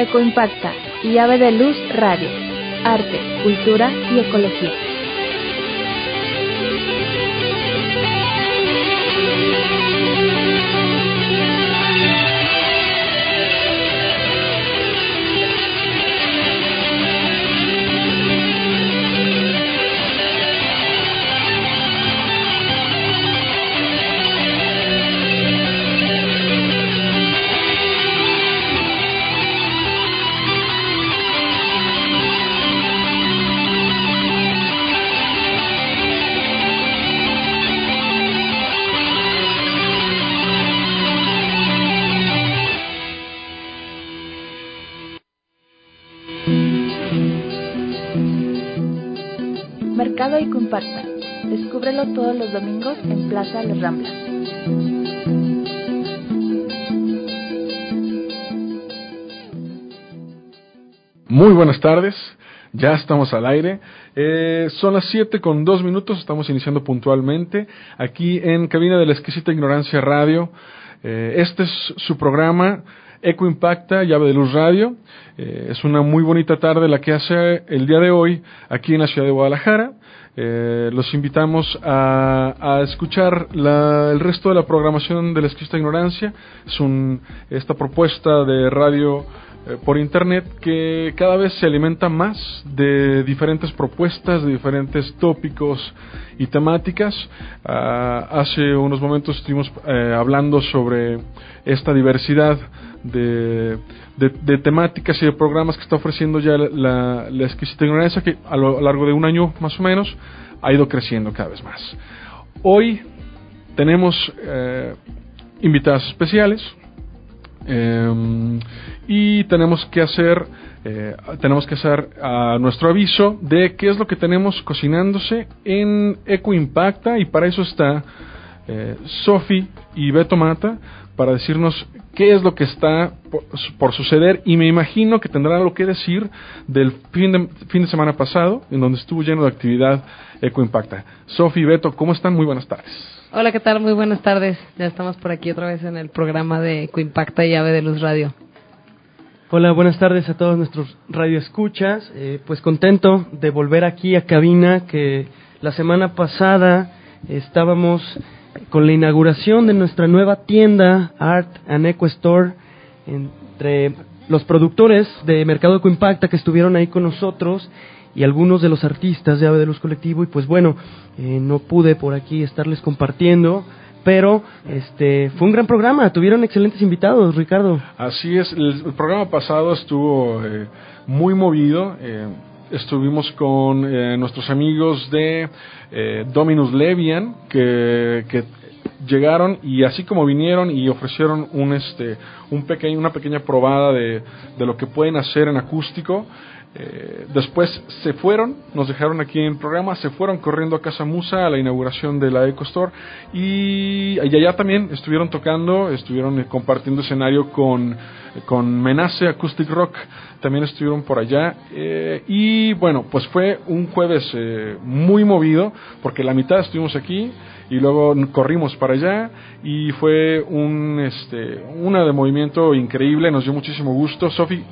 Ecoimpacta y Ave de Luz Radio. Arte, cultura y ecología. Y Compacta. Descúbrelo todos los domingos en Plaza Los Ramblas. Muy buenas tardes, ya estamos al aire. Eh, son las 7 con 2 minutos, estamos iniciando puntualmente aquí en Cabina de la Exquisita Ignorancia Radio. Eh, este es su programa Eco Impacta, Llave de Luz Radio. Eh, es una muy bonita tarde la que hace el día de hoy aquí en la ciudad de Guadalajara. Eh, los invitamos a, a escuchar la, el resto de la programación de la Exquisita Ignorancia. Es un, esta propuesta de radio eh, por internet que cada vez se alimenta más de diferentes propuestas, de diferentes tópicos y temáticas. Ah, hace unos momentos estuvimos eh, hablando sobre esta diversidad de, de, temáticas y de programas que está ofreciendo ya la, la, exquisita ignorancia que a lo largo de un año más o menos ha ido creciendo cada vez más. Hoy tenemos eh, invitadas especiales, eh, y tenemos que hacer eh, tenemos que hacer a nuestro aviso de qué es lo que tenemos cocinándose en Eco Impacta y para eso está eh, Sofi y Beto Mata para decirnos qué es lo que está por, por, suceder y me imagino que tendrá algo que decir del fin de, fin de semana pasado en donde estuvo lleno de actividad Eco Impacta. Sofi y Beto, ¿cómo están? Muy buenas tardes. Hola, ¿qué tal? Muy buenas tardes. Ya estamos por aquí otra vez en el programa de Coimpacta y Ave de Luz Radio. Hola, buenas tardes a todos nuestros radioescuchas. Eh, pues contento de volver aquí a cabina, que la semana pasada estábamos con la inauguración de nuestra nueva tienda Art and Eco Store entre los productores de Mercado Coimpacta que estuvieron ahí con nosotros y algunos de los artistas de Ave de Luz Colectivo y pues bueno, eh, no pude por aquí estarles compartiendo, pero este fue un gran programa, tuvieron excelentes invitados, Ricardo. Así es, el programa pasado estuvo eh, muy movido, eh, estuvimos con eh, nuestros amigos de Dominus Levian, que, que llegaron y así como vinieron y ofrecieron un este un pequeño una pequeña probada de, de lo que pueden hacer en acústico eh, después se fueron, nos dejaron aquí en el programa, se fueron corriendo a Casa Musa a la inauguración de la Eco Store y, allá también estuvieron tocando, estuvieron eh, compartiendo escenario con, con Menace Acoustic Rock, también estuvieron por allá eh, y bueno, pues fue un jueves eh, muy movido porque la mitad estuvimos aquí y luego corrimos para allá y fue un este una de movimiento increíble, nos dio muchísimo gusto. Sofi,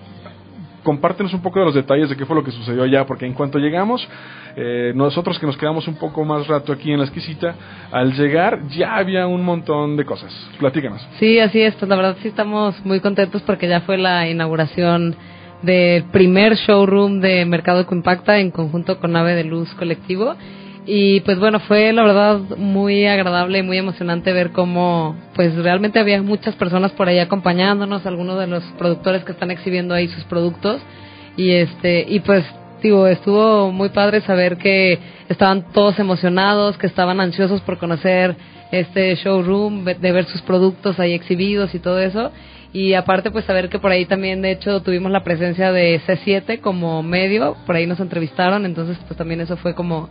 compártenos un poco de los detalles de qué fue lo que sucedió allá, porque en cuanto llegamos, eh, nosotros que nos quedamos un poco más rato aquí en la exquisita, al llegar ya había un montón de cosas. Platícanos. Sí, así es, pues la verdad sí estamos muy contentos porque ya fue la inauguración del primer showroom de Mercado Ecoimpacta en conjunto con Ave de Luz Colectivo. Y pues bueno, fue la verdad muy agradable y muy emocionante ver cómo pues realmente había muchas personas por ahí acompañándonos, algunos de los productores que están exhibiendo ahí sus productos. Y este y pues digo, estuvo muy padre saber que estaban todos emocionados, que estaban ansiosos por conocer este showroom, de ver sus productos ahí exhibidos y todo eso. Y aparte pues saber que por ahí también de hecho tuvimos la presencia de C7 como medio, por ahí nos entrevistaron, entonces pues también eso fue como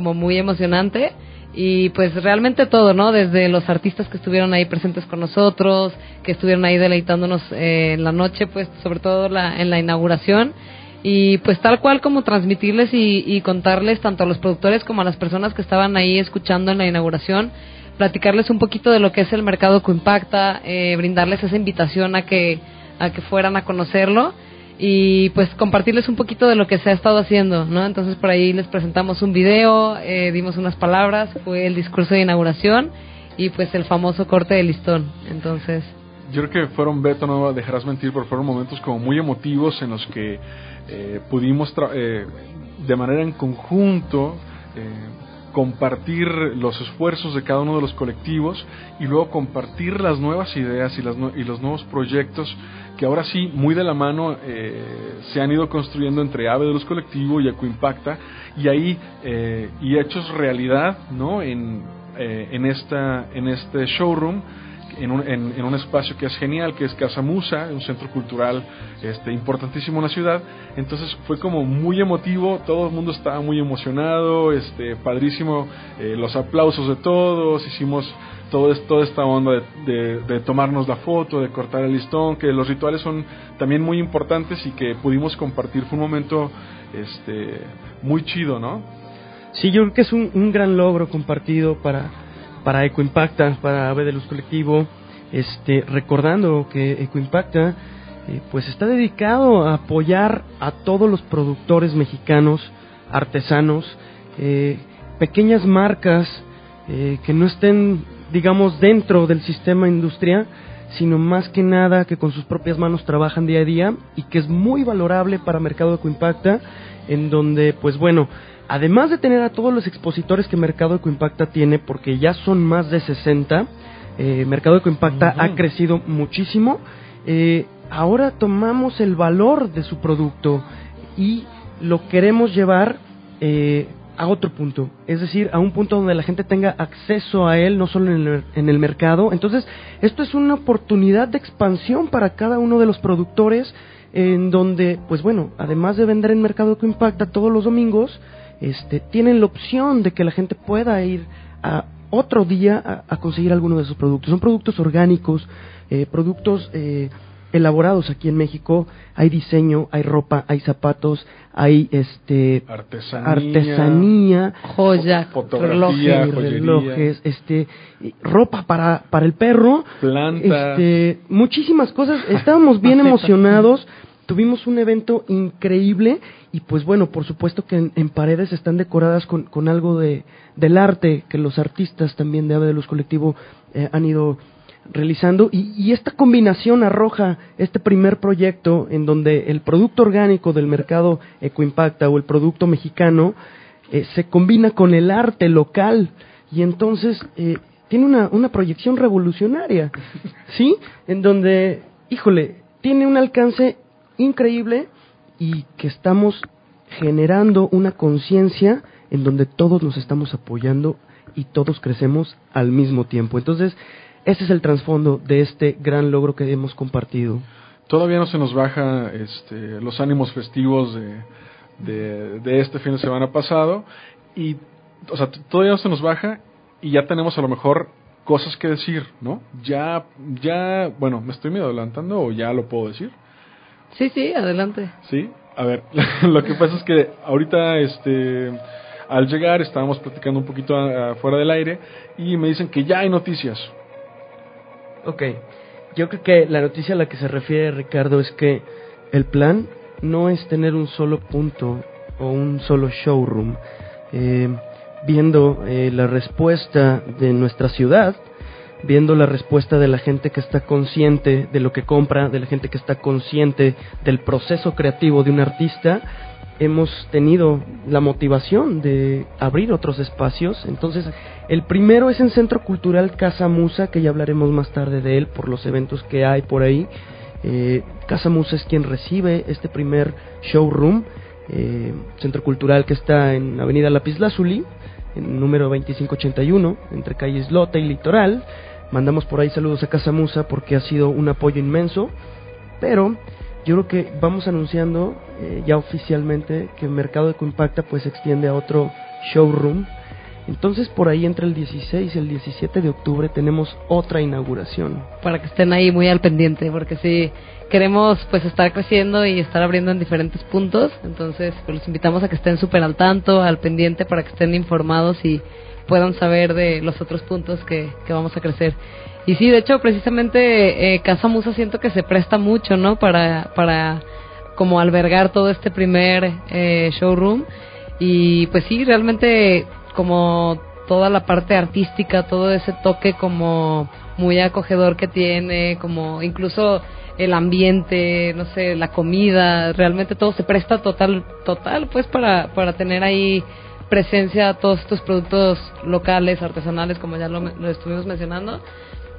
como muy emocionante. Y pues realmente todo, ¿no? Desde los artistas que estuvieron ahí presentes con nosotros, que estuvieron ahí deleitándonos eh, en la noche, pues sobre todo la, en la inauguración. Y pues tal cual como transmitirles y, y, contarles tanto a los productores como a las personas que estaban ahí escuchando en la inauguración, platicarles un poquito de lo que es el mercado que impacta, eh, brindarles esa invitación a que a que fueran a conocerlo y pues compartirles un poquito de lo que se ha estado haciendo, ¿no? Entonces por ahí les presentamos un video, eh, dimos unas palabras, fue el discurso de inauguración y pues el famoso corte de listón. Entonces... Yo creo que fueron, Beto, no dejarás mentir, pero fueron momentos como muy emotivos en los que eh, pudimos eh, de manera en conjunto eh, compartir los esfuerzos de cada uno de los colectivos y luego compartir las nuevas ideas y, las y los nuevos proyectos que ahora sí, muy de la mano, eh, se han ido construyendo entre AVE de los colectivos y Ecoimpacta y ahí eh, y hechos realidad ¿no? en, eh, en, esta, en este showroom en un, en, un, espacio que es genial, que es Casa Musa, un centro cultural este, importantísimo en la ciudad. Entonces fue como muy emotivo, todo el mundo estaba muy emocionado, este, padrísimo, eh, los aplausos de todos, hicimos todo toda esta onda de, de, tomarnos la foto, de cortar el listón, que los rituales son también muy importantes y que pudimos compartir. Fue un momento este, muy chido, ¿no? Sí, yo creo que es un, un gran logro compartido para para Ecoimpacta, para Ave de Luz Colectivo, este, recordando que Ecoimpacta eh, pues está dedicado a apoyar a todos los productores mexicanos, artesanos, eh, pequeñas marcas eh, que no estén, digamos, dentro del sistema industrial, sino más que nada que con sus propias manos trabajan día a día y que es muy valorable para Mercado Ecoimpacta, en donde, pues bueno, además de tener a todos los expositores que Mercado Ecoimpacta tiene, porque ya son más de 60, eh, Mercado Ecoimpacta ha crecido muchísimo, eh, ahora tomamos el valor de su producto y lo queremos llevar eh, a otro punto, es decir, a un punto donde la gente tenga acceso a él, no solo en el, en el mercado. Entonces, esto es una oportunidad de expansión para cada uno de los productores, en donde, pues bueno, además de vender en Mercado Ecoimpacta todos los domingos, este, tienen la opción de que la gente pueda ir a otro día a, conseguir alguno de esos productos. Son productos orgánicos, eh, productos eh, elaborados aquí en México. Hay diseño, hay ropa, hay zapatos, hay este artesanía, artesanía joya, relojes, relojes, este ropa para para el perro, plantas, este, muchísimas cosas. Estábamos bien emocionados. Tuvimos un evento increíble y pues bueno, por supuesto que en, paredes están decoradas con, con algo de, del arte que los artistas también de Ave de Luz Colectivo eh, han ido realizando y, y, esta combinación arroja este primer proyecto en donde el producto orgánico del mercado Ecoimpacta o el producto mexicano eh, se combina con el arte local y entonces eh, tiene una, una proyección revolucionaria, ¿sí? En donde, híjole, tiene un alcance increíble y que estamos generando una conciencia en donde todos nos estamos apoyando y todos crecemos al mismo tiempo. Entonces, ese es el trasfondo de este gran logro que hemos compartido. Todavía no se nos baja este, los ánimos festivos de, de, este fin de semana pasado y, o sea, todavía no se nos baja y ya tenemos a lo mejor cosas que decir, ¿no? Ya, ya, bueno, me estoy medio adelantando o ya lo puedo decir. Sí, sí, adelante. Sí, a ver, lo que pasa es que ahorita, este, al llegar estábamos platicando un poquito afuera del aire y me dicen que ya hay noticias. Ok, yo creo que la noticia a la que se refiere Ricardo es que el plan no es tener un solo punto o un solo showroom. Eh, viendo eh, la respuesta de nuestra ciudad, viendo la respuesta de la gente que está consciente de lo que compra, de la gente que está consciente del proceso creativo de un artista, hemos tenido la motivación de abrir otros espacios. Entonces, el primero es en Centro Cultural Casa Musa, que ya hablaremos más tarde de él por los eventos que hay por ahí. Eh, Casa Musa es quien recibe este primer showroom, eh, Centro Cultural que está en Avenida Lapislázuli, en número 2581, entre calles Lota y Litoral. Mandamos por ahí saludos a Casa Musa porque ha sido un apoyo inmenso, pero yo creo que vamos anunciando eh, ya oficialmente que el mercado de Coimpacta pues se extiende a otro showroom. Entonces por ahí entre el 16 y el 17 de octubre tenemos otra inauguración. Para que estén ahí muy al pendiente, porque si queremos pues estar creciendo y estar abriendo en diferentes puntos, entonces pues los invitamos a que estén súper al tanto, al pendiente, para que estén informados y puedan saber de los otros puntos que, que vamos a crecer. Y sí, de hecho, precisamente eh, Casa Musa siento que se presta mucho, ¿no? Para, para como albergar todo este primer eh, showroom. Y pues sí, realmente como toda la parte artística, todo ese toque como muy acogedor que tiene, como incluso el ambiente, no sé, la comida, realmente todo se presta total, total, pues para, para tener ahí presencia todos estos productos locales, artesanales, como ya lo, lo estuvimos mencionando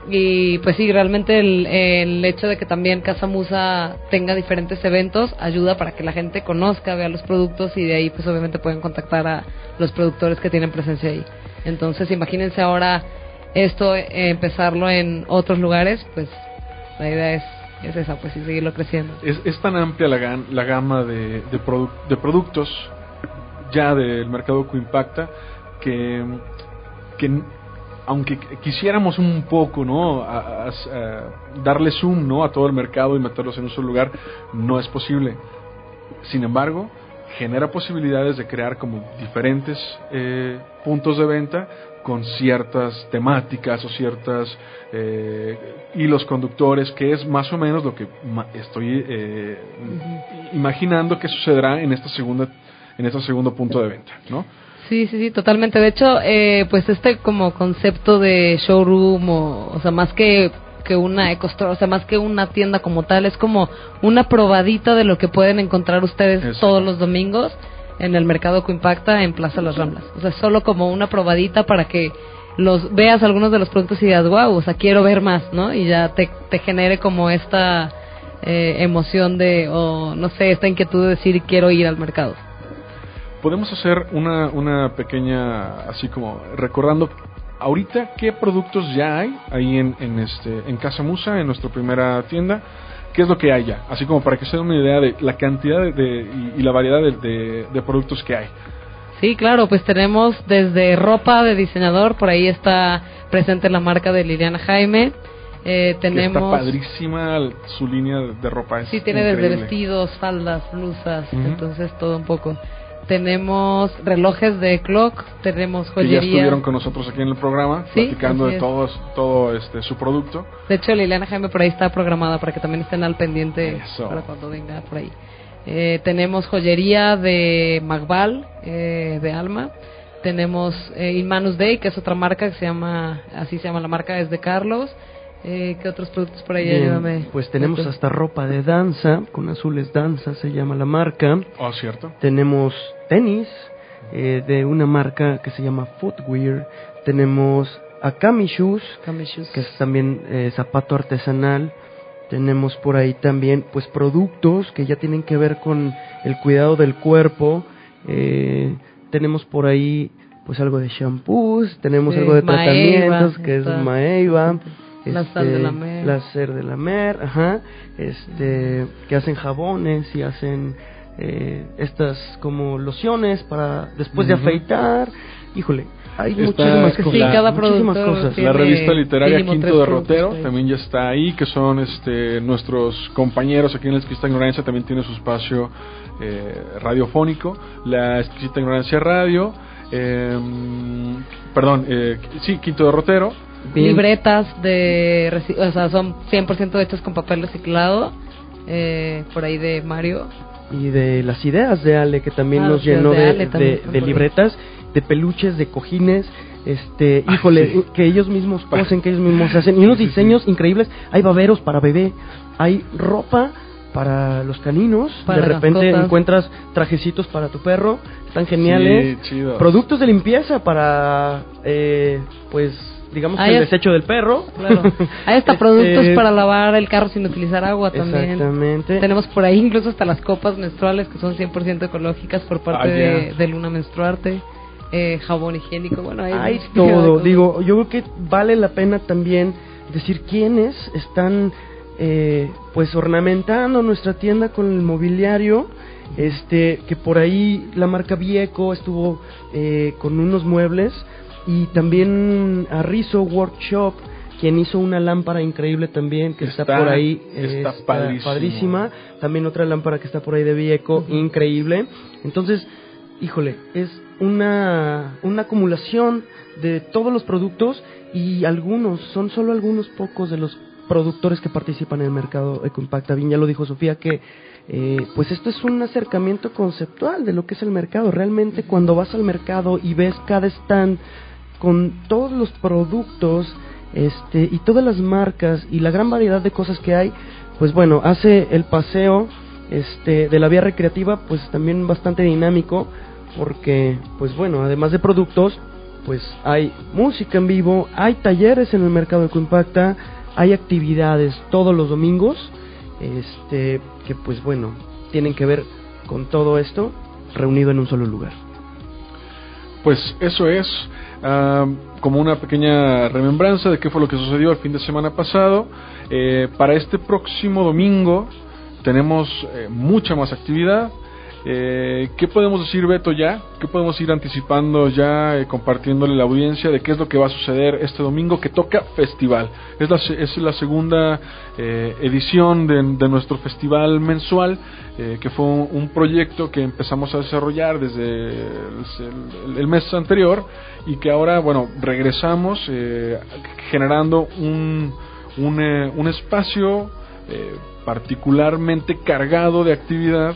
y pues sí, realmente el, el, hecho de que también Casa Musa tenga diferentes eventos ayuda para que la gente conozca, vea los productos y de ahí pues obviamente pueden contactar a los productores que tienen presencia ahí. Entonces imagínense ahora esto, eh, empezarlo en otros lugares, pues la idea es, es esa, pues y seguirlo creciendo. Es, es tan amplia la, la gama de, de, de productos ya del mercado que impacta que, que aunque quisiéramos un poco, ¿no? A, a, a darle zoom, ¿no? A todo el mercado y meterlos en un solo lugar, no es posible. Sin embargo, genera posibilidades de crear como diferentes eh, puntos de venta con ciertas temáticas o ciertas eh, hilos conductores, que es más o menos lo que estoy eh, uh -huh. imaginando que sucederá en esta segunda en este segundo punto de venta, ¿no? Sí, sí, sí, totalmente. De hecho, eh, pues este como concepto de showroom, o, o sea, más que que una ecostore, o sea, más que una tienda como tal, es como una probadita de lo que pueden encontrar ustedes Eso. todos los domingos en el mercado Coimpacta en Plaza Las Ramblas. O sea, solo como una probadita para que los veas algunos de los productos y digas, wow, o sea, quiero ver más, ¿no? Y ya te, te genere como esta eh, emoción de, o no sé, esta inquietud de decir, quiero ir al mercado podemos hacer una, una pequeña, así como recordando ahorita qué productos ya hay ahí en, en, este, en Casa Musa, en nuestra primera tienda, qué es lo que hay ya, así como para que se den una idea de la cantidad de, de y, y, la variedad de, de, de productos que hay. Sí, claro, pues tenemos desde ropa de diseñador, por ahí está presente la marca de Liliana Jaime. Eh, tenemos está padrísima su línea de ropa. Es sí, tiene increíble. desde vestidos, faldas, blusas, uh -huh. entonces todo un poco tenemos relojes de clock, tenemos joyería. Que ya estuvieron con nosotros aquí en el programa, ¿Sí? platicando de todos, todo este su producto. De hecho, Liliana Jaime por ahí está programada para que también estén al pendiente Eso. para cuando venga por ahí. Eh, tenemos joyería de Magval, eh, de Alma. Tenemos eh, Inmanus Day, que es otra marca que se llama, así se llama la marca, es de Carlos. Eh, ¿Qué otros productos por ahí? Bien, Pues tenemos hasta ropa de danza, con azules danza se llama la marca. Oh, cierto. Tenemos tenis eh, de una marca que se llama Footwear. Tenemos Akami Shoes, Akami Shoes. que es también eh, zapato artesanal. Tenemos por ahí también pues productos que ya tienen que ver con el cuidado del cuerpo. Eh, tenemos por ahí pues algo de shampoos, tenemos sí, algo de Maeva, tratamientos que está. es Maeva. La este, sal de la mer. La sal de la mer, ajá. Este, que hacen jabones y hacen eh, estas como lociones para después uh -huh. de afeitar. Híjole, hay está, muchísimas cosas. Sí, cada muchísimas cosas. La revista literaria Quinto de Rotero también ya está ahí, que son este nuestros compañeros aquí en la Exquisita Ignorancia, también tiene su espacio eh, radiofónico. La Exquisita Ignorancia Radio, eh, perdón, eh, sí, Quinto de Rotero Bien. libretas de o sea son 100% hechas con papel reciclado eh, por ahí de Mario. Y de las ideas de Ale, que también Ah, nos llenó de de, libretas, de peluches, de cojines. Este, Ah, híjole, sí. que ellos mismos cosen, que ellos mismos hacen. Y unos diseños increíbles. Hay baberos para bebé, hay ropa para los caninos. Para de repente mascotas. encuentras trajecitos para tu perro. Están geniales. Sí, chido. Productos de limpieza para, eh, pues, digamos que el es- desecho del perro. Claro. Hay hasta productos para lavar el carro sin utilizar agua también. Exactamente. Tenemos por ahí incluso hasta las copas menstruales que son 100% ecológicas por parte Ah, de, de Luna Menstruarte. Eh, jabón higiénico, bueno, hay, todo. Digo, yo creo que vale la pena también decir quiénes están, eh, pues, ornamentando nuestra tienda con el mobiliario. Este, que por ahí la marca Vieco estuvo eh, con unos muebles y también Arrizo Workshop quien hizo una lámpara increíble también que está, Está- por ahí está padrísimo. padrísima también otra lámpara que está por ahí de Vieco increíble entonces híjole, es una, una acumulación de todos los productos y algunos, son solo algunos pocos de los productores que participan en el mercado Ecoimpacta. Bien, ya lo dijo Sofía que eh, pues esto es un acercamiento conceptual de lo que es el mercado. Realmente cuando vas al mercado y ves cada stand con todos los productos este y todas las marcas y la gran variedad de cosas que hay, pues bueno, hace el paseo este de la vía recreativa pues también bastante dinámico porque pues bueno, además de productos, pues hay música en vivo, hay talleres en el mercado de Coimpacta, hay actividades todos los domingos, este que pues bueno, tienen que ver con todo esto reunido en un solo lugar. Pues eso es ah, como una pequeña remembranza de qué fue lo que sucedió el fin de semana pasado. Eh, para este próximo domingo tenemos eh, mucha más actividad. Eh, ¿Qué podemos decir, Beto, ya? ¿Qué podemos ir anticipando ya, eh, compartiéndole la audiencia de qué es lo que va a suceder este domingo que toca festival? Es la, es la segunda eh, edición de, nuestro festival mensual, eh, que fue un, proyecto que empezamos a desarrollar desde el, el- mes anterior y que ahora, bueno, regresamos eh, generando un, un, un espacio particularmente cargado de actividad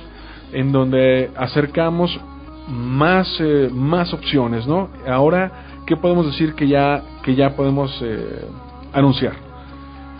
en donde acercamos más eh, más opciones, ¿no? Ahora, ¿qué podemos decir que ya que ya podemos eh, anunciar?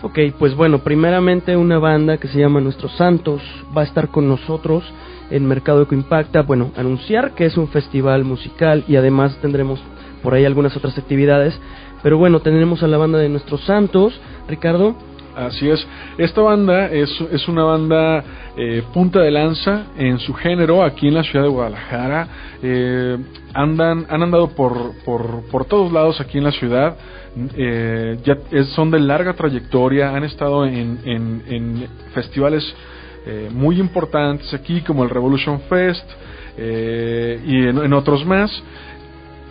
Ok, pues bueno, primeramente una banda que se llama Nuestros Santos va a estar con nosotros en Mercado Eco Impacta. Bueno, anunciar que es un festival musical y además tendremos por ahí algunas otras actividades. Pero bueno, tendremos a la banda de Nuestros Santos. Ricardo, Así es. Esta banda es, es una banda eh, punta de lanza en su género aquí en la ciudad de Guadalajara. Eh, andan, han andado por, por, por todos lados aquí en la ciudad. Eh, ya son de larga trayectoria. Han estado en, en, en festivales eh, muy importantes aquí como el Revolution Fest eh, y en otros más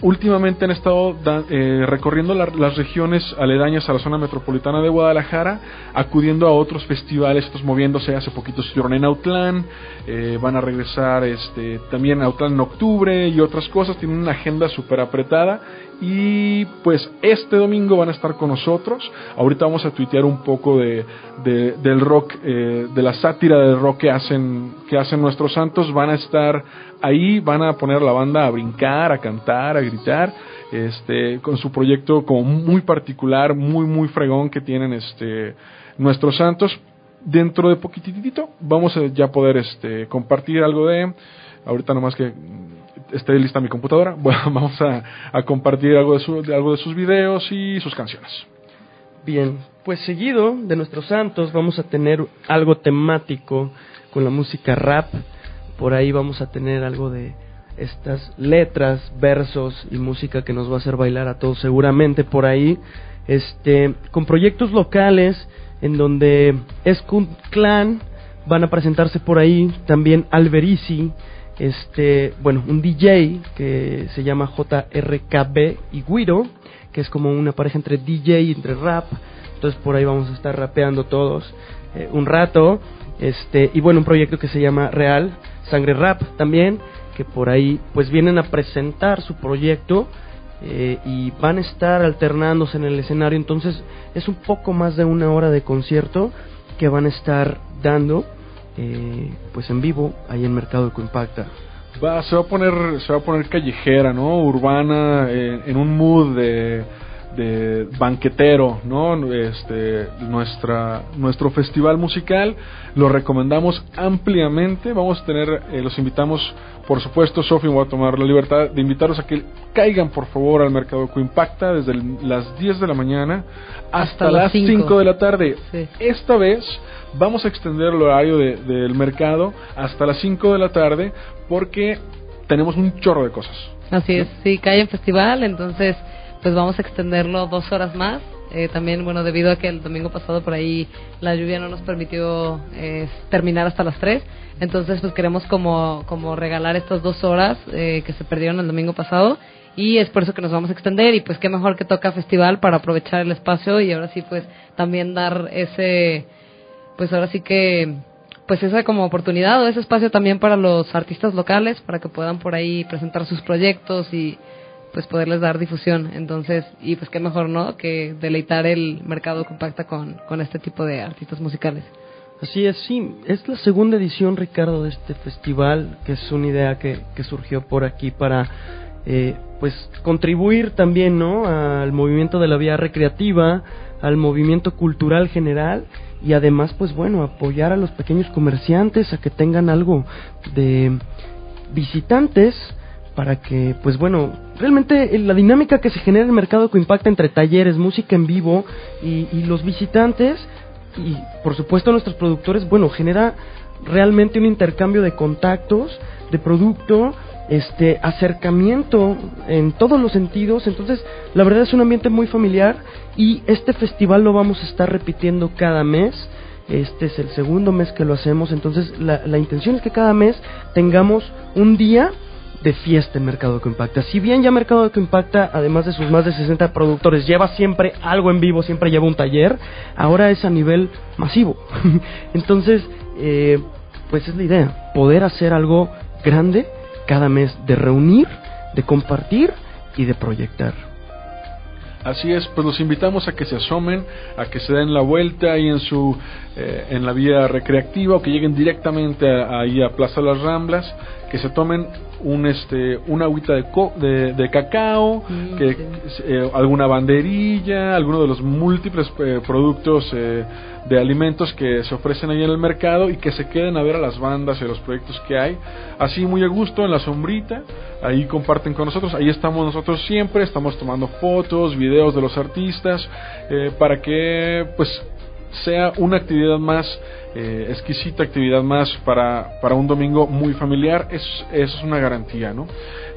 últimamente han estado eh, recorriendo la- las regiones aledañas a la zona metropolitana de Guadalajara, acudiendo a otros festivales, estos moviéndose. Hace poquito estuvieron en Autlán, eh, van a regresar este, también a Autlán en octubre y otras cosas. Tienen una agenda súper apretada. Y pues este domingo van a estar con nosotros. Ahorita vamos a tuitear un poco de, de- del rock, eh, de la sátira del rock que hacen, que hacen nuestros santos. Van a estar ahí, van a poner la banda a brincar, a cantar, a gritar, este, con su proyecto como muy particular, muy, muy fregón que tienen este, nuestros santos. Dentro de poquitito vamos a ya poder este, compartir algo de, ahorita nomás que esté lista mi computadora, bueno, vamos a, compartir algo de, su- de algo de sus videos y sus canciones. Bien, pues seguido de nuestros santos vamos a tener algo temático con la música rap. Por ahí vamos a tener algo de estas letras, versos y música que nos va a hacer bailar a todos seguramente por ahí. Este, con proyectos locales en donde Skunk Clan van a presentarse por ahí, también Alberici, este, bueno, un DJ que se llama JRKB y Guido, que es como una pareja entre DJ y entre rap. Entonces por ahí vamos a estar rapeando todos eh, un rato. Este, y bueno, un proyecto que se llama Real, Sangre Rap también, que por ahí pues vienen a presentar su proyecto eh, y van a estar alternándose en el escenario. Entonces es un poco más de una hora de concierto que van a estar dando. Eh, pues en vivo ahí en Mercado Ecoimpacta. Va, se va a poner, se va a poner callejera, ¿no? Urbana, eh, en un mood de de banquetero, ¿no? Este, nuestra, nuestro festival musical lo recomendamos ampliamente. Vamos a tener, eh, los invitamos, por supuesto, Sofi voy a tomar la libertad de invitarlos a que caigan, por favor, al Mercado Coimpacta desde las 10 de la mañana hasta, las 5 de la tarde. Esta vez vamos a extender el horario del mercado hasta las 5 de la tarde porque tenemos un chorro de cosas. Así es, sí, cae en festival, entonces pues vamos a extenderlo dos horas más. Eh, también, bueno, debido a que el domingo pasado por ahí la lluvia no nos permitió eh, terminar hasta las tres, entonces pues queremos como, como regalar estas dos horas eh, que se perdieron el domingo pasado y es por eso que nos vamos a extender y pues qué mejor que toca festival para aprovechar el espacio y ahora sí pues también dar ese, pues ahora sí que pues esa como oportunidad o ese espacio también para los artistas locales para que puedan por ahí presentar sus proyectos y pues poderles dar difusión. Entonces, y pues qué mejor, ¿no? Que deleitar el mercado compacta con, con este tipo de artistas musicales. Así es, sí, es la segunda edición, Ricardo, de este festival, que es una idea que, que surgió por aquí para, eh, pues, contribuir también, ¿no? Al movimiento de la vía recreativa, al movimiento cultural general y además, pues, bueno, apoyar a los pequeños comerciantes a que tengan algo de visitantes para que, pues bueno, realmente la dinámica que se genera en el mercado que impacta entre talleres, música en vivo y, los visitantes y por supuesto nuestros productores, bueno, genera realmente un intercambio de contactos, de producto, este acercamiento en todos los sentidos, entonces la verdad es un ambiente muy familiar y este festival lo vamos a estar repitiendo cada mes. Este es el segundo mes que lo hacemos, entonces la, la intención es que cada mes tengamos un día de fiesta en Mercado que Impacta. Si bien ya Mercado que Impacta, además de sus más de 60 productores, lleva siempre algo en vivo, siempre lleva un taller, ahora es a nivel masivo. Entonces, eh, pues es la idea, poder hacer algo grande cada mes, de reunir, de compartir y de proyectar. Así es, pues los invitamos a que se asomen, a que se den la vuelta ahí en su eh, en la vía recreativa o que lleguen directamente ahí a Plaza Las Ramblas, que se tomen un este una agüita de, de, cacao, mm, que eh, alguna banderilla, alguno de los múltiples eh, productos de alimentos que se ofrecen ahí en el mercado y que se queden a ver a las bandas y a los proyectos que hay. Así muy a gusto en la sombrita, ahí comparten con nosotros, ahí estamos nosotros siempre, estamos tomando fotos, videos de los artistas, eh, para que pues sea una actividad más eh, exquisita actividad más para, para un domingo muy familiar, es, es una garantía, ¿no?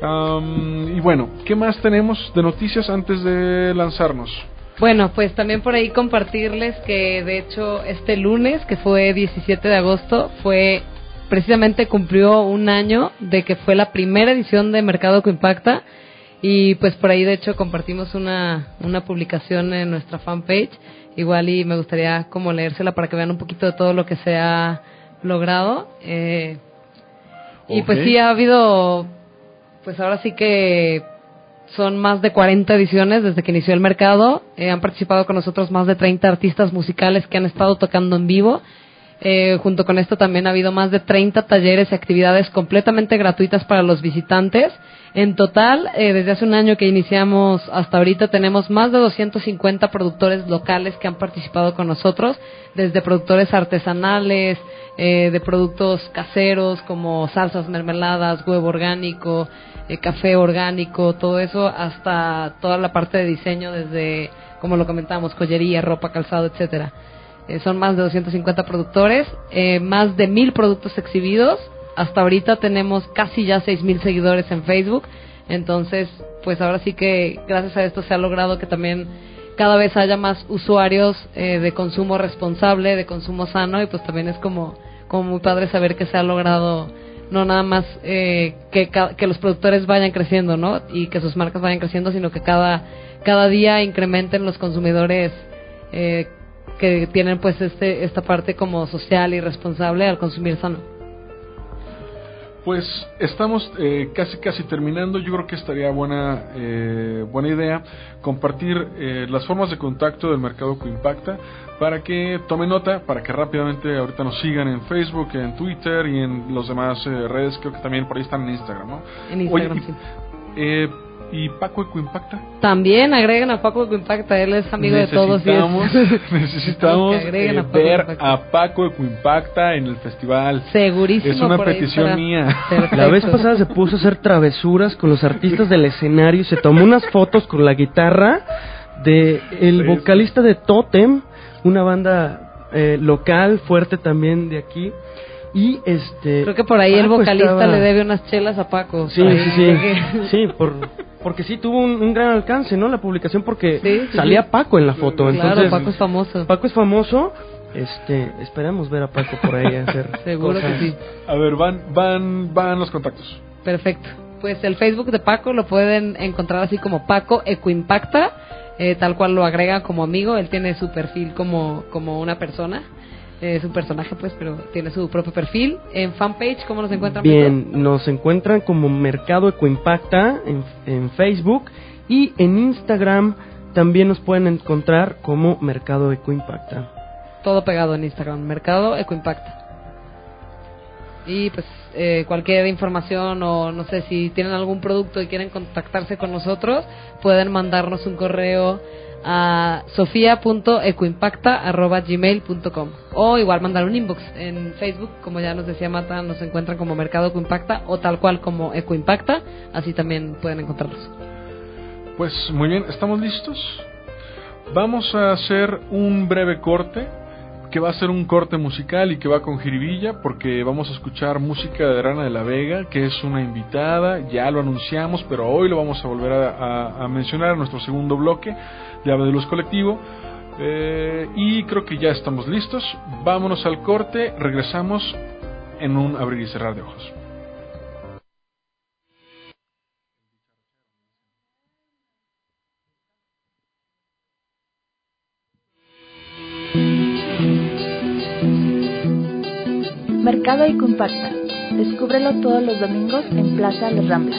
y bueno, ¿qué más tenemos de noticias antes de lanzarnos? Bueno, pues también por ahí compartirles que de hecho este lunes, que fue 17 de agosto, fue precisamente cumplió un año de que fue la primera edición de Mercado que Impacta y pues por ahí de hecho compartimos una, una publicación en nuestra fanpage igual y me gustaría como leérsela para que vean un poquito de todo lo que se ha logrado eh, y pues sí ha habido pues ahora sí que son más de 40 ediciones desde que inició el mercado. Eh, han participado con nosotros más de 30 artistas musicales que han estado tocando en vivo. Eh, junto con esto también ha habido más de 30 talleres y actividades completamente gratuitas para los visitantes. En total, eh, desde hace un año que iniciamos hasta ahorita, tenemos más de 250 productores locales que han participado con nosotros, desde productores artesanales, de productos caseros como salsas, mermeladas, huevo orgánico, eh, café orgánico, todo eso, hasta toda la parte de diseño, desde, como lo comentamos, joyería, ropa, calzado, etcétera. Eh, son más de 250 productores, eh, más de mil productos exhibidos. Hasta ahorita tenemos casi ya 6.000 seguidores en Facebook. Entonces, pues ahora sí que gracias a esto se ha logrado que también cada vez haya más usuarios de consumo responsable, de consumo sano y pues también es como, como muy padre saber que se ha logrado no nada más eh, que, que los productores vayan creciendo, ¿no? Y que sus marcas vayan creciendo, sino que cada, cada día incrementen los consumidores eh, que tienen pues este, esta parte como social y responsable al consumir sano. Pues estamos eh, casi casi terminando. Yo creo que estaría buena eh, buena idea compartir eh, las formas de contacto del mercado que impacta para que tomen nota, para que rápidamente ahorita nos sigan en Facebook, en Twitter y en los demás eh, redes. Creo que también por ahí están en Instagram, ¿no? En Instagram, Oye, sí. ¿Y Paco Ecoimpacta? También agreguen a Paco Ecoimpacta, él es amigo de todos. y es- Necesitamos, necesitamos que agreguen eh, a Paco ver Ecoimpacta. a Paco Ecoimpacta en el festival. Segurísimo. Es una petición mía. Perfecto. La vez pasada se puso a hacer travesuras con los artistas del escenario, se tomó unas fotos con la guitarra de el vocalista de Totem, una banda eh, local fuerte también de aquí. Y este Creo que por ahí el vocalista estaba- le debe unas chelas a Paco. Sí, sí, sí. Sí, por, porque sí tuvo un, un gran alcance, ¿no? La publicación porque Sí, sí, salía sí. Paco en la foto. Claro, Entonces, Paco es famoso. Paco es famoso. Este, esperamos ver a Paco por ahí hacer Seguro cosas. que sí. A ver, van, van, van los contactos. Perfecto. Pues el Facebook de Paco lo pueden encontrar así como Paco Ecoimpacta, eh, tal cual lo agrega como amigo. Él tiene su perfil como, como una persona. Eh, Es un personaje, pues, pero tiene su propio perfil. En fanpage, ¿cómo nos encuentran? Bien, nos encuentran como Mercado Ecoimpacta en, en Facebook y en Instagram también nos pueden encontrar como Mercado Ecoimpacta. Todo pegado en Instagram, Mercado Ecoimpacta. Y pues eh, cualquier información o no sé si tienen algún producto y quieren contactarse con nosotros, pueden mandarnos un correo a sofia.ecoimpacta.gmail.com o igual mandar un inbox en Facebook, como ya nos decía Mata, nos encuentran como Mercado Ecoimpacta o tal cual como Ecoimpacta, así también pueden encontrarlos. Pues muy bien, ¿estamos listos? Vamos a hacer un breve corte, que va a ser un corte musical y que va con jiribilla, porque vamos a escuchar música de Rana de la Vega, que es una invitada, ya lo anunciamos, pero hoy lo vamos a volver a, mencionar en nuestro segundo bloque de Ave de Luz Colectivo. Eh, y creo que ya estamos listos. Vámonos al corte, regresamos en un abrir y cerrar de ojos. Mercado y Compacta. Descúbrelo todos los domingos en Plaza Las Ramblas.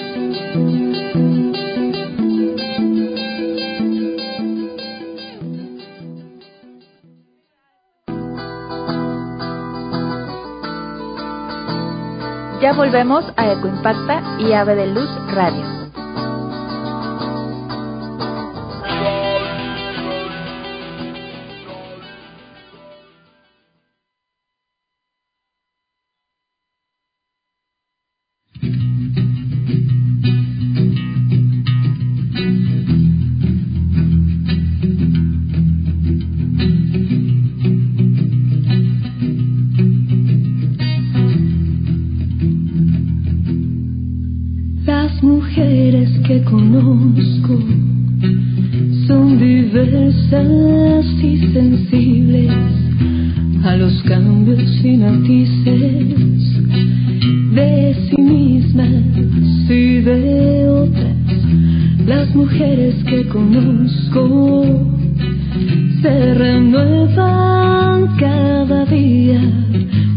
Ya volvemos a Ecoimpacta y Ave de Luz Radio.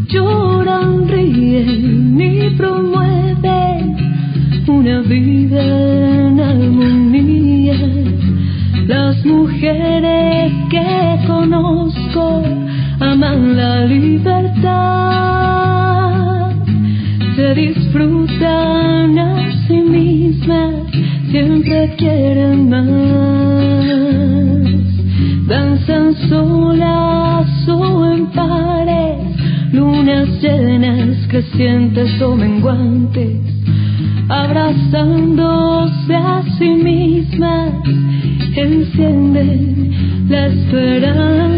Lloran, ríen y promueven una vida en armonía. Las mujeres que conozco aman la libertad, se disfrutan a sí mismas, siempre quieren más. Danzan solas lunas llenas, crecientes o menguantes abrazándose a sí mismas, encienden la esperanza.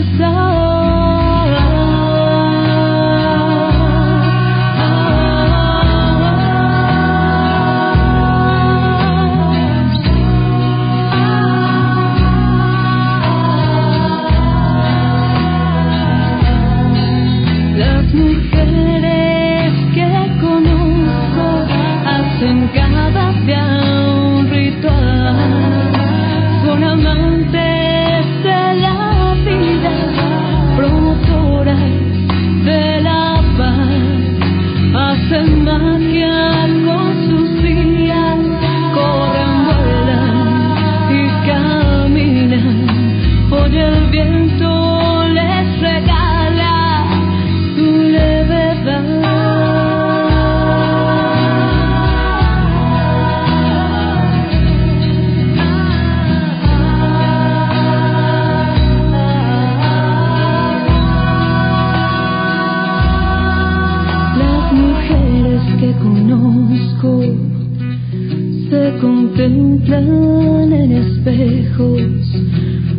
En espejos,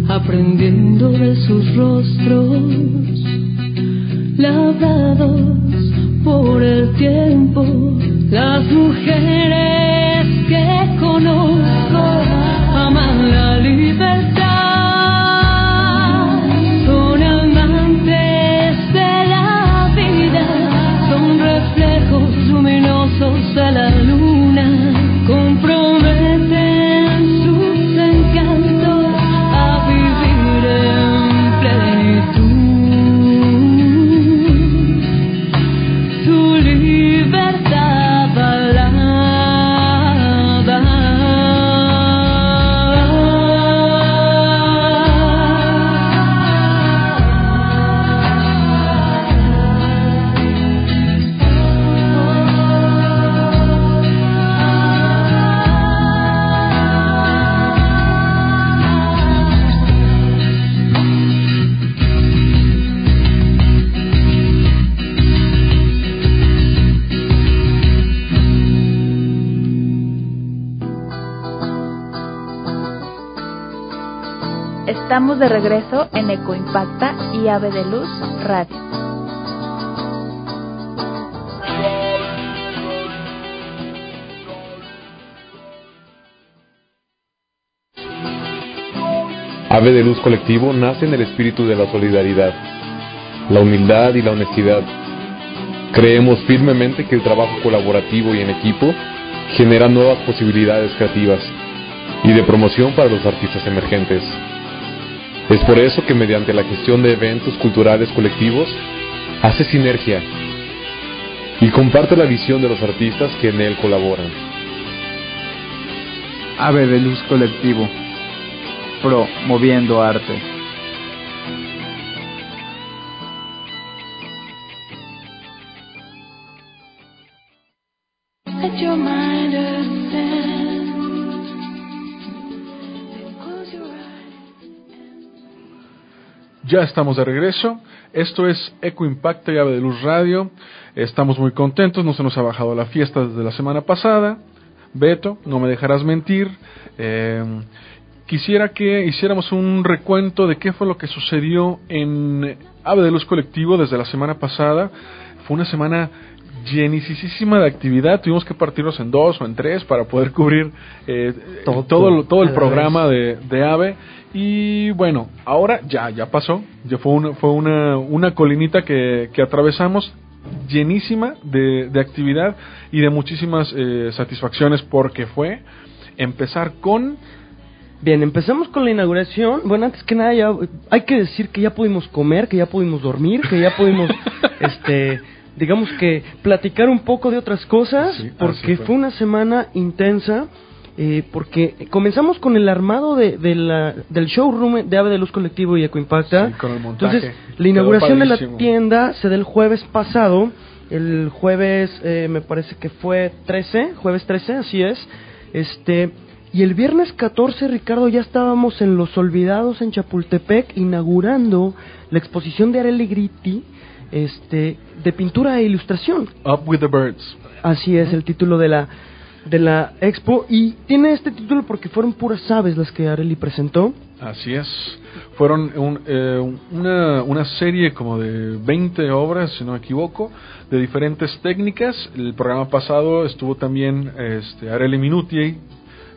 aprendiendo de sus rostros, labrados por el tiempo. Las mujeres que conozco aman la libertad. De regreso en Ecoimpacta y Ave de Luz Radio. Ave de Luz Colectivo nace en el espíritu de la solidaridad, la humildad y la honestidad. Creemos firmemente que el trabajo colaborativo y en equipo genera nuevas posibilidades creativas y de promoción para los artistas emergentes. Es por eso que mediante la gestión de eventos culturales colectivos hace sinergia y comparte la visión de los artistas que en él colaboran. Ave de Luz Colectivo, promoviendo arte. Ya estamos de regreso. Esto es Eco Impacta y Ave de Luz Radio. Estamos muy contentos, no se nos ha bajado la fiesta desde la semana pasada. Beto, no me dejarás mentir. Eh, quisiera que hiciéramos un recuento de qué fue lo que sucedió en Ave de Luz Colectivo desde la semana pasada. Fue una semana llenísima de actividad. Tuvimos que partirnos en dos o en tres para poder cubrir eh, Todo, todo, todo el programa de, de AVE. Y bueno, ahora ya, ya pasó. Ya fue una, fue una, una colinita que, que atravesamos llenísima de, de actividad y de muchísimas eh, satisfacciones porque fue empezar con Bien, empezamos con la inauguración. Bueno, antes que nada, ya hay que decir que ya pudimos comer, que ya pudimos dormir, que ya pudimos, este, digamos que platicar un poco de otras cosas, Sí, así porque fue. fue una semana intensa. eh, porque comenzamos con el armado de, de la, del showroom de Ave de Luz Colectivo y Ecoimpacta. Sí, con el montaje. Entonces, la inauguración de la tienda se da el jueves pasado. El jueves, eh, me parece que fue 13, jueves 13, así es. Este, y el viernes 14, Ricardo, ya estábamos en Los Olvidados en Chapultepec inaugurando la exposición de Areli Gritti este, de pintura e ilustración. Up with the Birds. Así es el título de la de la expo y tiene este título porque fueron puras aves las que Areli presentó. Así es. Fueron un- eh, una, una serie como de 20 obras, si no me equivoco, de diferentes técnicas. El programa pasado estuvo también este, Areli Minuti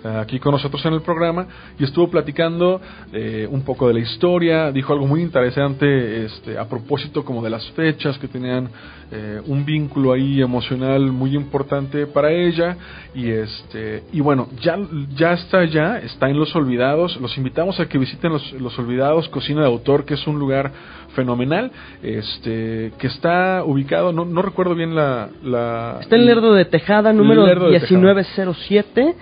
aquí con nosotros en el programa y estuvo platicando eh, un poco de la historia. Dijo algo muy interesante este, a propósito como de las fechas que tenían eh, un vínculo ahí emocional muy importante para ella y este y bueno ya ya está ya está en los olvidados los invitamos a que visiten los, los olvidados cocina de autor que es un lugar fenomenal este que está ubicado no, no recuerdo bien la, la Está en Lerdo de Tejada, número Lerdo de Tejada. 1907.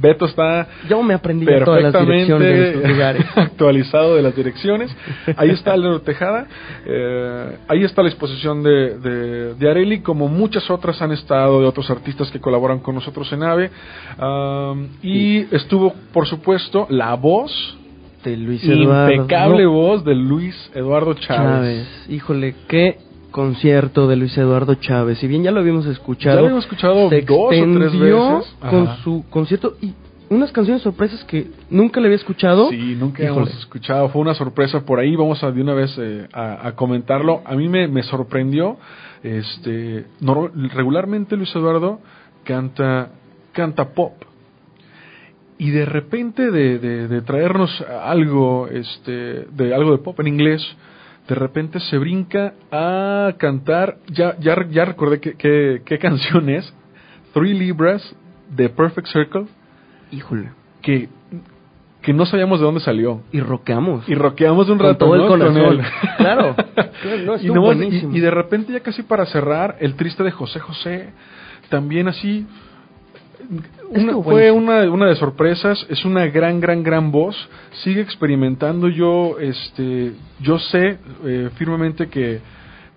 Beto está Yo me aprendí ya todas las direcciones de estos lugares. actualizado de las direcciones. Ahí está Leonardo Tejada, eh, ahí está la exposición de, de, de Areli, como muchas otras han estado de otros artistas que colaboran con nosotros en AVE. Um, y estuvo, por supuesto, la voz, De Luis Eduardo impecable voz de Luis Eduardo Chávez. Chávez. Híjole, qué concierto de Luis Eduardo Chávez. Si bien ya lo habíamos escuchado, Ya lo habíamos escuchado se dos o tres extendió veces. con Ajá. su concierto y unas canciones sorpresas que nunca le había escuchado. Sí, nunca hemos escuchado. Fue una sorpresa por ahí. Vamos a de una vez eh, a, a comentarlo. A mí me, me sorprendió. Este, nor- regularmente Luis Eduardo canta canta pop y de repente de, de- de traernos algo este de algo de pop en inglés de repente se brinca a cantar ya ya ya recordé qué qué- qué canción es Three Libras de Perfect Circle Híjole. que que no sabíamos de dónde salió Y roqueamos. y rockeamos un Con rato todo el corazón. Con él. Claro. Claro, no, y, estuvo no, buenísimo. y, y de repente ya casi para cerrar el triste de José José también así una- fue una, una de sorpresas es una gran gran gran voz sigue experimentando yo este yo sé eh, firmemente que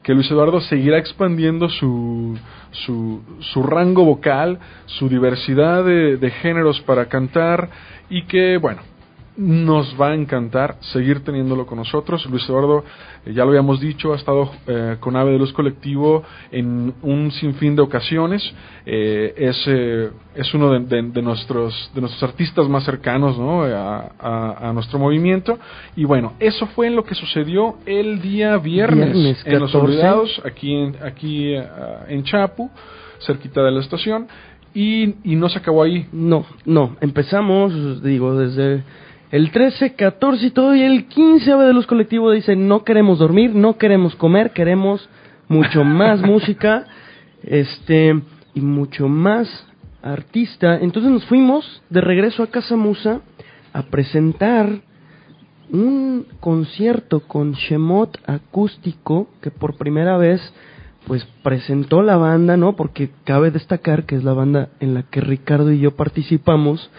que Luis Eduardo seguirá expandiendo su, su, su rango vocal, su diversidad de, de géneros para cantar y que, bueno, nos va a encantar seguir teniéndolo con nosotros. Luis Eduardo, eh, ya lo habíamos dicho, ha estado eh, con Ave de Luz Colectivo en un sinfín de ocasiones. Eh, es, eh, es uno de, de- de nuestros, de nuestros artistas más cercanos ¿no? a, a- a nuestro movimiento. Y bueno, eso fue lo que sucedió el día viernes, Viernes en Los 14. Olvidados, aquí en, aquí, en Chapu, cerquita de la estación. Y, y no se acabó ahí. No, no, empezamos, digo, desde el 13, 14 y todo, y el 15 Ave de Luz Colectivo dice, no queremos dormir, no queremos comer, queremos mucho más música, este, y mucho más artista. Entonces nos fuimos de regreso a Casa Musa a presentar un concierto con Shemot acústico que por primera vez pues presentó la banda, ¿no? Porque cabe destacar que es la banda en la que Ricardo y yo participamos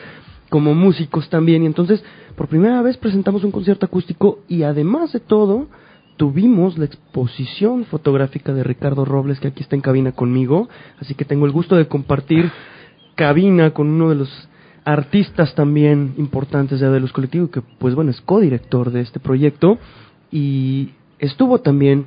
como músicos también y entonces por primera vez presentamos un concierto acústico y además de todo tuvimos la exposición fotográfica de Ricardo Robles que aquí está en cabina conmigo, así que tengo el gusto de compartir cabina con uno de los artistas también importantes de los Colectivo, que pues bueno, es codirector de este proyecto, y estuvo también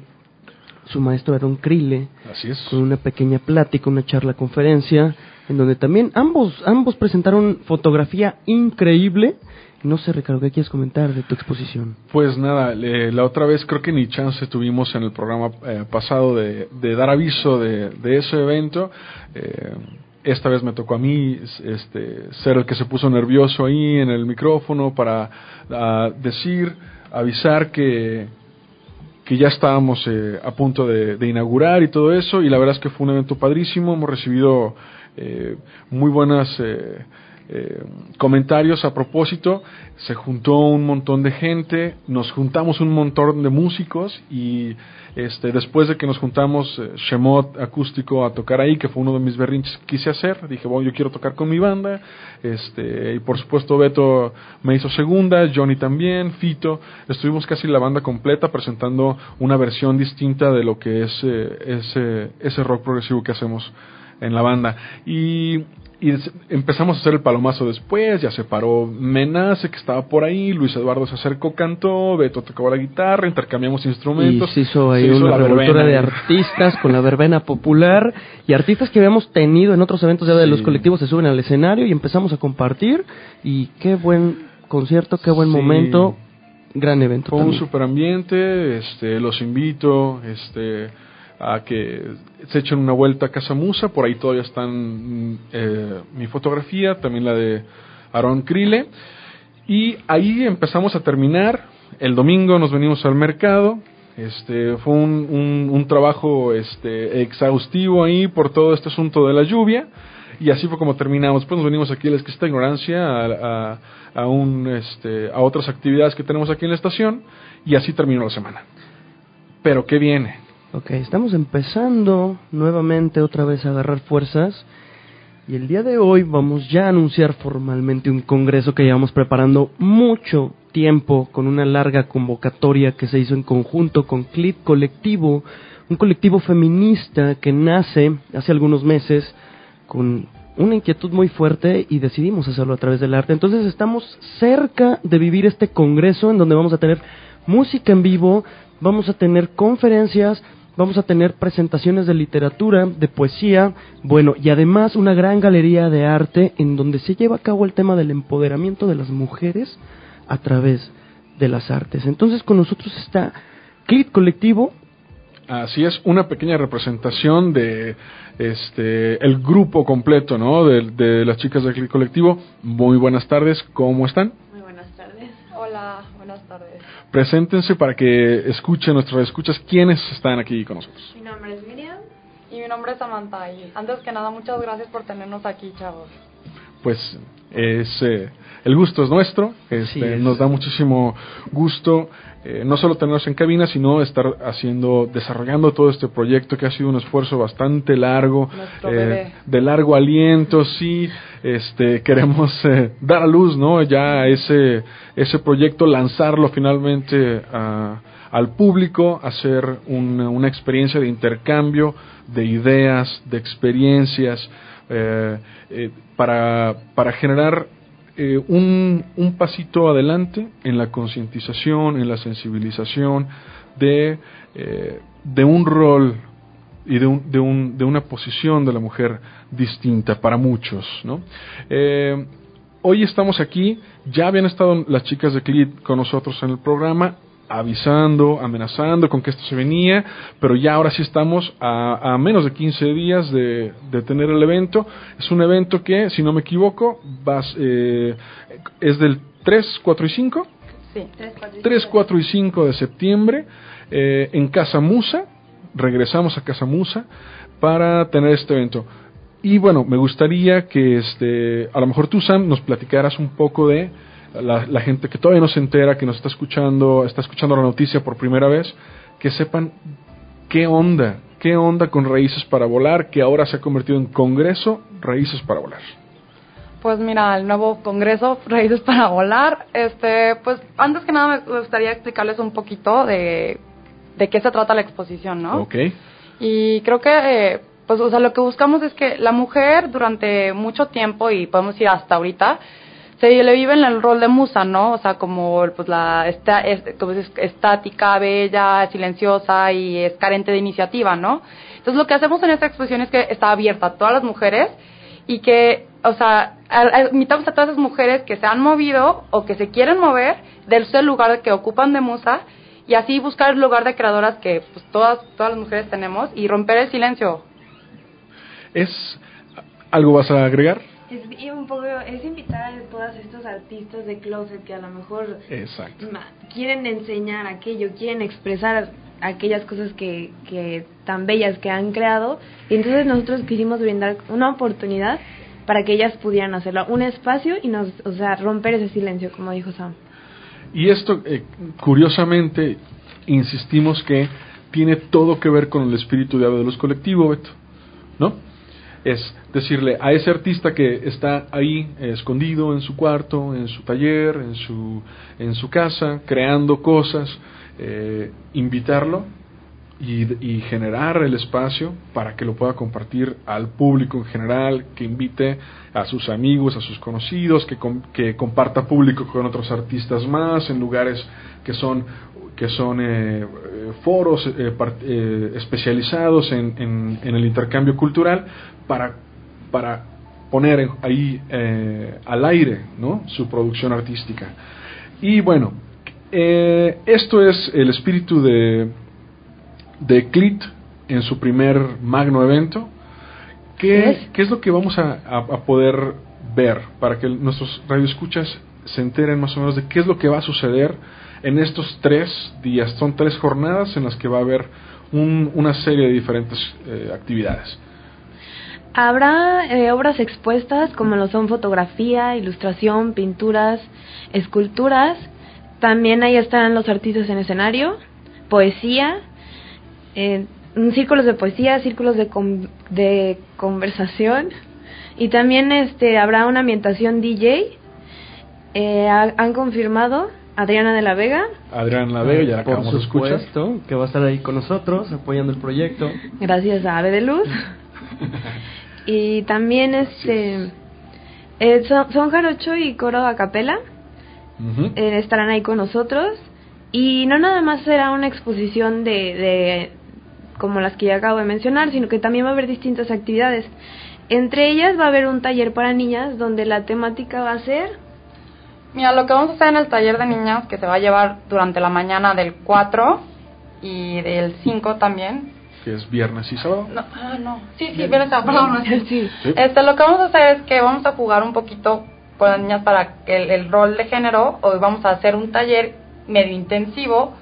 su maestro Aaron Crile, Así es. con una pequeña plática, una charla conferencia, en donde también ambos, ambos presentaron fotografía increíble. No sé, Ricardo, ¿qué quieres comentar de tu exposición? Pues nada, la otra vez creo que ni chance tuvimos en el programa eh, pasado de, dar aviso de, ese evento. Eh, esta vez me tocó a mí este, ser el que se puso nervioso ahí en el micrófono para decir, avisar que, que ya estábamos eh, a punto de, de inaugurar y todo eso. Y la verdad es que fue un evento padrísimo. Hemos recibido eh, muy buenas eh, eh, comentarios a propósito. Se juntó un montón de gente, nos juntamos un montón de músicos y este, después de que nos juntamos eh, Shemot acústico a tocar ahí, que fue uno de mis berrinches que quise hacer, dije, bueno, yo quiero tocar con mi banda, este, y por supuesto Beto me hizo segunda, Johnny también, Fito, estuvimos casi la banda completa presentando una versión distinta de lo que es eh, ese, ese rock progresivo que hacemos en la banda. Y, y empezamos a hacer el palomazo después, ya se paró Menace que estaba por ahí, Luis Eduardo se acercó, cantó, Beto tocaba la guitarra, intercambiamos Y instrumentos. se hizo ahí se hizo una revoltura de artistas con la verbena popular y artistas que habíamos tenido en otros eventos ya de Sí. los colectivos se suben al escenario y empezamos a compartir y qué buen concierto, qué buen Sí. momento, gran evento. Fue un super ambiente, este, los invito, este, a que se echen una vuelta a Casa Musa, por ahí todavía están mm, eh, mi fotografía, también la de Aaron Crile, y ahí empezamos a terminar, el domingo nos venimos al mercado, este, fue un, un, trabajo este, exhaustivo ahí por todo este asunto de la lluvia, y así fue como terminamos. Después nos venimos aquí a la Exquisita Ignorancia, a, a, a un, este, a otras actividades que tenemos aquí en la estación, y así terminó la semana. Pero ¿qué viene? Ok, estamos empezando nuevamente otra vez a agarrar fuerzas Y el día de hoy vamos ya a anunciar formalmente un congreso que llevamos preparando mucho tiempo con una larga convocatoria que se hizo en conjunto con CLIP Colectivo, un colectivo feminista que nace hace algunos meses con una inquietud muy fuerte y decidimos hacerlo a través del arte. Entonces estamos cerca de vivir este congreso en donde vamos a tener música en vivo, vamos a tener conferencias, vamos a tener presentaciones de literatura, de poesía, bueno, y además una gran galería de arte en donde se lleva a cabo el tema del empoderamiento de las mujeres a través de las artes. Entonces con nosotros está Clit Colectivo, Así es, una pequeña representación de este el grupo completo, ¿no? De, de las chicas del Click Colectivo. Muy buenas tardes, ¿cómo están? Muy buenas tardes. Hola, buenas tardes. Preséntense para que escuchen nuestras escuchas quiénes están aquí con nosotros. Mi nombre es Miriam. Y mi nombre es Samantha. Y antes que nada, muchas gracias por tenernos aquí, chavos. Pues es eh, el gusto es nuestro, este, es. nos da muchísimo gusto eh, no solo tenernos en cabina, sino estar haciendo, desarrollando todo este proyecto que ha sido un esfuerzo bastante largo, eh, de largo aliento, sí, este, queremos eh, dar a luz, ¿no? Ya ese, ese proyecto, lanzarlo finalmente a- al público, hacer una, una experiencia de intercambio de ideas, de experiencias, eh, eh, para, para generar eh, un, un pasito adelante en la concientización, en la sensibilización de, eh, de un rol y de, un, de, un, de una posición de la mujer distinta para muchos. ¿no? Eh, hoy estamos aquí, ya habían estado las chicas de CLIT con nosotros en el programa, avisando, amenazando con que esto se venía, pero ya ahora sí estamos a, a menos de 15 días de, de tener el evento. Es un evento que, si no me equivoco, vas, eh, es del 3, 4 y 5. Sí. 3, 4 y 5 de septiembre eh, en Casa Musa. Regresamos a Casa Musa para tener este evento. Y bueno, me gustaría que este, a lo mejor tú, Sam, nos platicaras un poco de la, la gente que todavía no se entera, que nos está escuchando, está escuchando la noticia por primera vez, que sepan qué onda, qué onda con Raíces para Volar, que ahora se ha convertido en Congreso Raíces para Volar. Pues mira, el nuevo Congreso Raíces para Volar, este, pues antes que nada me gustaría explicarles un poquito de, de qué se trata la exposición, ¿no? Ok. Y creo que, eh, pues, o sea, lo que buscamos es que la mujer durante mucho tiempo, y podemos ir hasta ahorita, se le vive en el rol de musa, ¿no? O sea, como, pues, la esta, es, como es estática, bella, silenciosa y es carente de iniciativa, ¿no? Entonces, lo que hacemos en esta exposición es que está abierta a todas las mujeres y que, o sea, invitamos a todas esas mujeres que se han movido o que se quieren mover del lugar que ocupan de musa y así buscar el lugar de creadoras que pues todas todas las mujeres tenemos y romper el silencio. ¿Es algo vas a agregar? Es, y un poco, es invitar a todos estos artistas de closet que a lo mejor Exacto. quieren enseñar aquello, quieren expresar aquellas cosas que, que tan bellas que han creado. Y entonces nosotros quisimos brindar una oportunidad para que ellas pudieran hacerlo, un espacio y nos, o sea, romper ese silencio, como dijo Sam. Y esto, eh, curiosamente, insistimos que tiene todo que ver con el espíritu de Ave de Luz Colectivo, Beto. ¿No? Es decirle a ese artista que está ahí eh, escondido en su cuarto, en su taller, en su, en su casa, creando cosas, eh, invitarlo y, y generar el espacio para que lo pueda compartir al público en general, que invite a sus amigos, a sus conocidos, que, com- que comparta público con otros artistas más en lugares que son que son eh, foros eh, par- eh, especializados en, en- en el intercambio cultural para, para poner ahí eh, al aire ¿no? su producción artística. Y bueno, eh, esto es el espíritu de, de Clit en su primer magno evento. ¿Qué, ¿Qué es lo que vamos a, a- a poder ver para que nuestros radioescuchas se enteren más o menos de qué es lo que va a suceder en estos tres días? Son tres jornadas en las que va a haber un- una serie de diferentes eh, actividades. Habrá eh, obras expuestas como lo son fotografía, ilustración, pinturas, esculturas. También ahí estarán los artistas en escenario, poesía, eh, mm, círculos de poesía, círculos de, de conversación, Y también este habrá una ambientación DJ. Eh, ha- han confirmado Adriana de la Vega. Adrián La Vega, ya la Por acabamos de escuchar. supuesto, que va a estar ahí con nosotros apoyando el proyecto. gracias a Ave de Luz. y también este eh, son, son Jarocho y Coro a Capela eh, estarán ahí con nosotros y no nada más será una exposición de, de como las que ya acabo de mencionar, sino que también va a haber distintas actividades. Entre ellas va a haber un taller para niñas donde la temática va a ser Mira, lo que vamos a hacer en el taller de niñas, que se va a llevar durante la mañana del 4 y del 5 también. Que es viernes y sábado. No, ah, no. Sí, sí, perdón. no, sí. Sí. Sí. Este, lo que vamos a hacer es que vamos a jugar un poquito con las niñas para el, el rol de género. Hoy vamos a hacer un taller medio intensivo,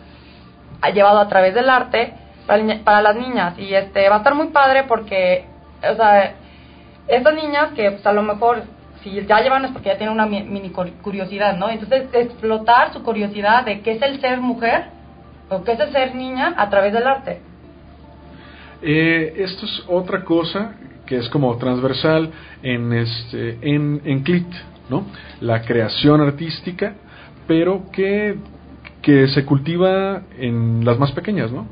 llevado a través del arte, para, para las niñas. Y este va a estar muy padre porque, o sea, estas niñas que pues, a lo mejor si ya llevan es porque ya tienen una mi- mini cur- curiosidad, ¿no? Entonces, explotar su curiosidad de qué es el ser mujer o qué es el ser niña a través del arte. Eh, esto es otra cosa que es como transversal en este en, en CLIT, ¿no? La creación artística, pero que, que se cultiva en las más pequeñas, ¿no?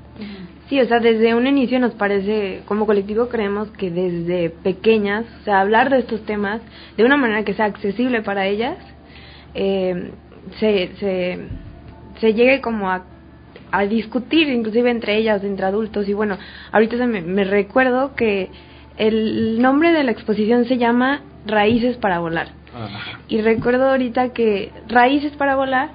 Sí, o sea, desde un inicio nos parece, como colectivo creemos que desde pequeñas, o sea, hablar de estos temas de una manera que sea accesible para ellas, eh, se, se, se llegue como a, a discutir inclusive entre ellas, entre adultos. Y bueno, ahorita se me, me recuerdo que el nombre de la exposición se llama Raíces para Volar. Y recuerdo ahorita que Raíces para Volar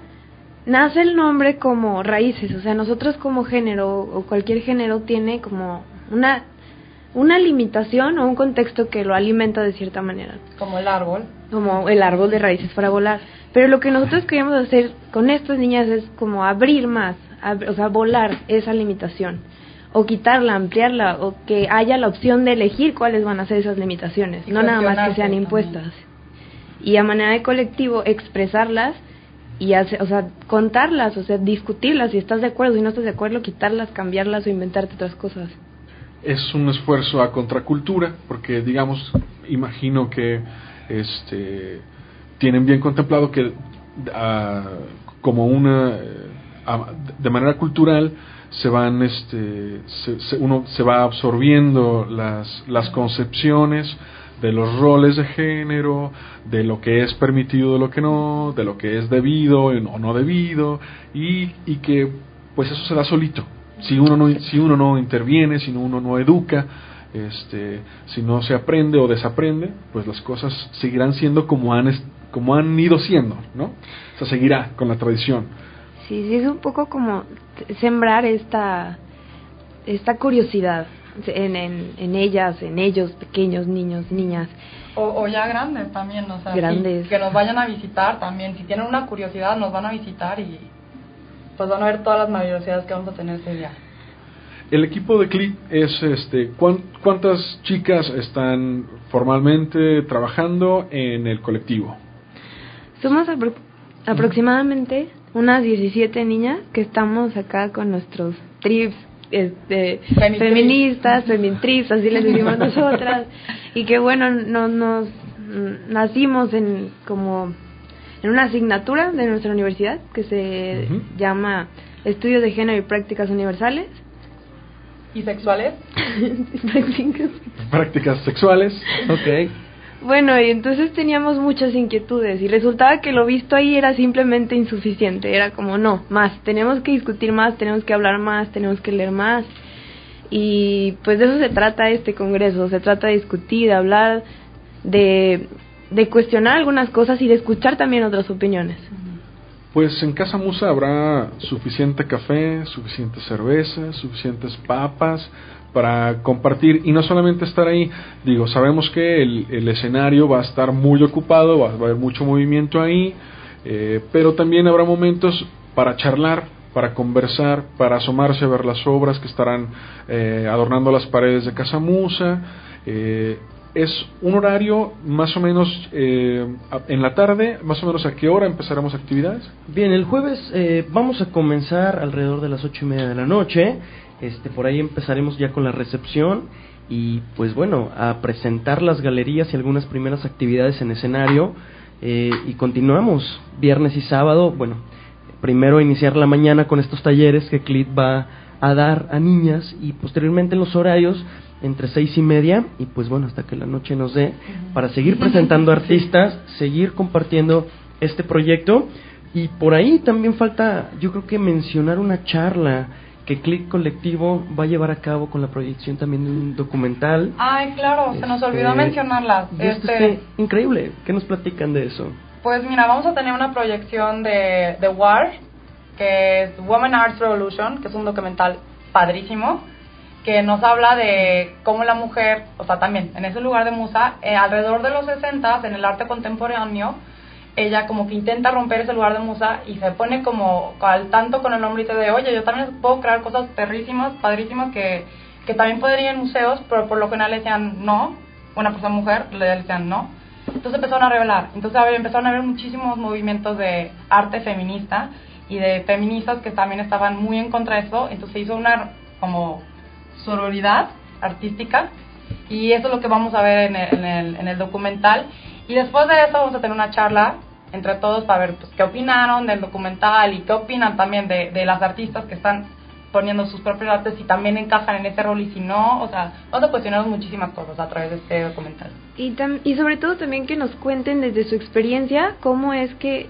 nace el nombre como raíces, o sea, nosotros como género o cualquier género tiene como una una limitación o un contexto que lo alimenta de cierta manera, Como el árbol. como el árbol de raíces para volar. Pero lo que nosotros queríamos hacer con estas niñas es como abrir más, ab- o sea, volar esa limitación o quitarla, ampliarla o que haya la opción de elegir cuáles van a ser esas limitaciones, Y no nada más que sean también. impuestas. Y a manera de colectivo expresarlas y hacer, o sea, contarlas, o sea, discutirlas, si estás de acuerdo, si no estás de acuerdo, quitarlas, cambiarlas o inventarte otras cosas. es un esfuerzo a contracultura, porque digamos, imagino que este tienen bien contemplado que ah, como una eh, de manera cultural se van este se- se- uno se va absorbiendo las las concepciones de los roles de género, de lo que es permitido, de lo que no, de lo que es debido o no debido, y, y que pues eso se da solito. Si uno no, si uno no interviene, si uno no educa, este, si no se aprende o desaprende, pues las cosas seguirán siendo como han, como han ido siendo, ¿no? O sea, seguirá con la tradición. Sí, sí, es un poco como sembrar esta, esta curiosidad en, en, en ellas, en ellos, pequeños, niños, niñas. O, o ya grandes también, o sea, sí, Grandes. que nos vayan a visitar también. Si tienen una curiosidad, nos van a visitar y pues van a ver todas las maravillosidades que vamos a tener ese día. El equipo de CLIP es, este, ¿cuán- ¿cuántas chicas están formalmente trabajando en el colectivo? Somos apro- aproximadamente unas 17 niñas que estamos acá con nuestros trips este, feministas, femitrips, así les decimos nosotras, y que bueno, no, nos nacimos en como en una asignatura de nuestra universidad que se llama Estudios de Género y Prácticas Universales. ¿Y sexuales? Prácticas Prácticas sexuales. Ok. Bueno, y entonces teníamos muchas inquietudes y resultaba que lo visto ahí era simplemente insuficiente, era como no, más, tenemos que discutir más, tenemos que hablar más, tenemos que leer más. Y pues de eso se trata este congreso, se trata de discutir, de hablar, de, de cuestionar algunas cosas y de escuchar también otras opiniones. Pues en Casa Musa habrá suficiente café, suficiente cerveza, suficientes papas para compartir y no solamente estar ahí, digo, sabemos que el, el escenario va a estar muy ocupado, va, va a haber mucho movimiento ahí, eh, pero también habrá momentos para charlar, para conversar, para asomarse a ver las obras que estarán eh, adornando las paredes de Casa Musa. eh, es un horario más o menos eh, en la tarde, más o menos a qué hora empezaremos actividades. Bien, el jueves eh, vamos a comenzar alrededor de las ocho y media de la noche. Este, por ahí empezaremos ya con la recepción y pues bueno, a presentar las galerías y algunas primeras actividades en escenario eh, y continuamos viernes y sábado, bueno, primero iniciar la mañana con estos talleres que CLIT va a dar a niñas y posteriormente en los horarios entre seis y media y pues bueno hasta que la noche nos dé para seguir presentando artistas, seguir compartiendo este proyecto y por ahí también falta yo creo que mencionar una charla que Click Colectivo va a llevar a cabo con la proyección también de un documental. Ay, claro, se nos Este, olvidó mencionarlas. y esto Este, está increíble. ¿Qué nos platican de eso? Pues mira, vamos a tener una proyección de, de WAR, que es Women Arts Revolution, que es un documental padrísimo, que nos habla de cómo la mujer, o sea, también en ese lugar de Musa, eh, alrededor de los 60 en el arte contemporáneo, ella como que intenta romper ese lugar de musa y se pone como al tanto con el hombre y dice de, oye, yo también puedo crear cosas perrísimas, padrísimas que, que también podrían en museos, pero por lo general le decían no, una persona mujer le decían no. Entonces empezaron a revelar, entonces a ver, empezaron a haber muchísimos movimientos de arte feminista y de feministas que también estaban muy en contra de eso, entonces se hizo una como sororidad artística y eso es lo que vamos a ver en el, en el, en el documental y después de eso vamos a tener una charla entre todos para ver pues, qué opinaron del documental y qué opinan también de, de las artistas que están poniendo sus propios artes si también encajan en ese rol y si no, o sea, vamos a cuestionar muchísimas cosas a través de este documental. Y, tam- y sobre todo también que nos cuenten desde su experiencia cómo es que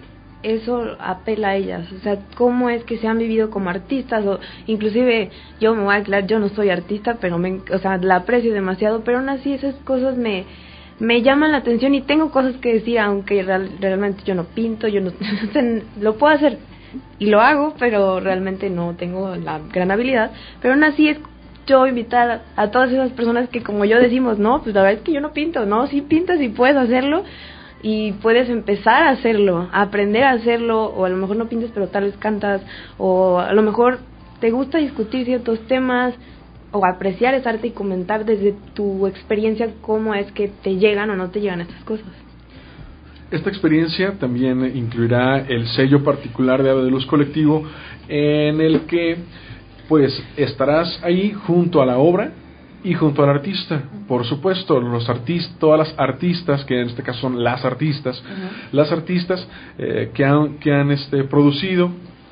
eso apela a ellas, o sea, cómo es que se han vivido como artistas o inclusive yo me voy a aclarar, yo no soy artista, pero me, o sea, la aprecio demasiado, pero aún así esas cosas me me llaman la atención y tengo cosas que decir aunque real- realmente yo no pinto, yo no lo puedo hacer y lo hago, pero realmente no tengo la gran habilidad, pero aún así es yo invitar a todas esas personas que como yo decimos, no, pues la verdad es que yo no pinto, no, sí pintas y puedes hacerlo y puedes empezar a hacerlo, a aprender a hacerlo, o a lo mejor no pintas pero tal vez cantas, o a lo mejor te gusta discutir ciertos temas, o apreciar ese arte y comentar desde tu experiencia cómo es que te llegan o no te llegan estas cosas. Esta experiencia también incluirá el sello particular de Ave de Luz Colectivo en el que pues estarás ahí junto a la obra y junto al artista. Por supuesto, los artistas, todas las artistas, que en este caso son las artistas, las artistas eh, que han, que han este, producido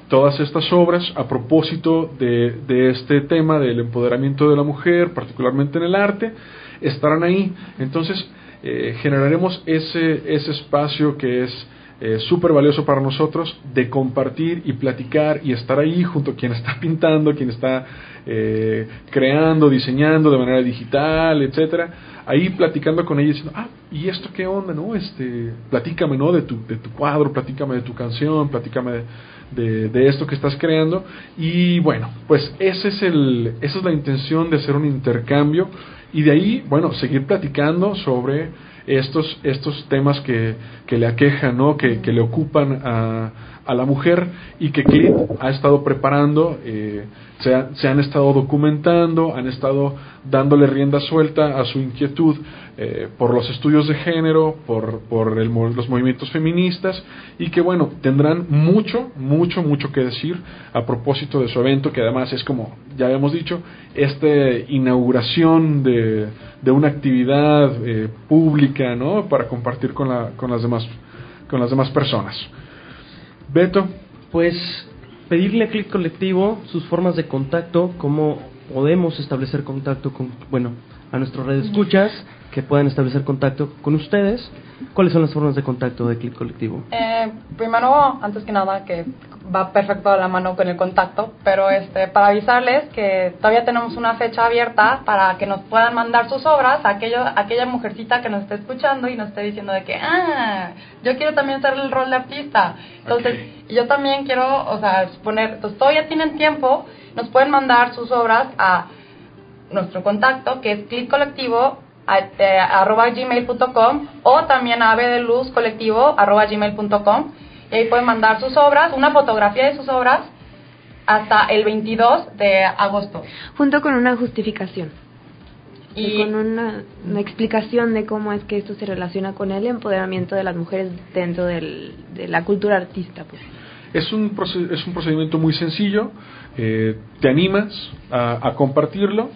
todas estas obras a propósito de, de este tema del empoderamiento de la mujer, particularmente en el arte, estarán ahí. Entonces, eh, generaremos ese, ese espacio que es eh, súper valioso para nosotros de compartir y platicar y estar ahí junto a quien está pintando, quien está eh, creando, diseñando de manera digital, etcétera, ahí platicando con ella diciendo, ah, ¿y esto qué onda, no? Este, platícame, ¿no? De tu, de tu cuadro, platícame de tu canción, platícame de, de, de esto que estás creando y bueno, pues ese es el, esa es la intención de hacer un intercambio y de ahí, bueno, seguir platicando sobre estos, estos temas que, que le aquejan, ¿no? que, que le ocupan a, a la mujer y que Clit ha estado preparando, eh, se, ha- se han estado documentando, han estado dándole rienda suelta a su inquietud eh, por los estudios de género, por, por el los movimientos feministas y que bueno, tendrán mucho, mucho, mucho que decir a propósito de su evento, que además es como ya habíamos dicho, esta inauguración de, de una actividad eh, pública, ¿no? Para compartir con, la, con, las demás, con las demás personas. Beto, Pues pedirle a Click Colectivo sus formas de contacto, cómo podemos establecer contacto con, bueno, a nuestros redes escuchas, que puedan establecer contacto con ustedes. ¿Cuáles son las formas de contacto de Click Colectivo? Eh, primero, antes que nada, que va perfecto a la mano con el contacto, pero este, para avisarles que todavía tenemos una fecha abierta para que nos puedan mandar sus obras a aquello, a aquella mujercita que nos esté escuchando y nos esté diciendo de que, ah, yo quiero también hacer el rol de artista. Entonces, yo también quiero, o sea, poner, entonces todavía tienen tiempo, nos pueden mandar sus obras a nuestro contacto, que es clickcolectivo a- eh, arroba gmail.com o también a ave de luz colectivo arroba gmail.com y ahí pueden mandar sus obras, una fotografía de sus obras hasta el 22 de agosto. Junto con una justificación. Y- con una, una explicación de cómo es que esto se relaciona con el empoderamiento de las mujeres dentro del, de la cultura artista. Pues. es un, es un procedimiento muy sencillo, eh, te animas a, a compartirlo,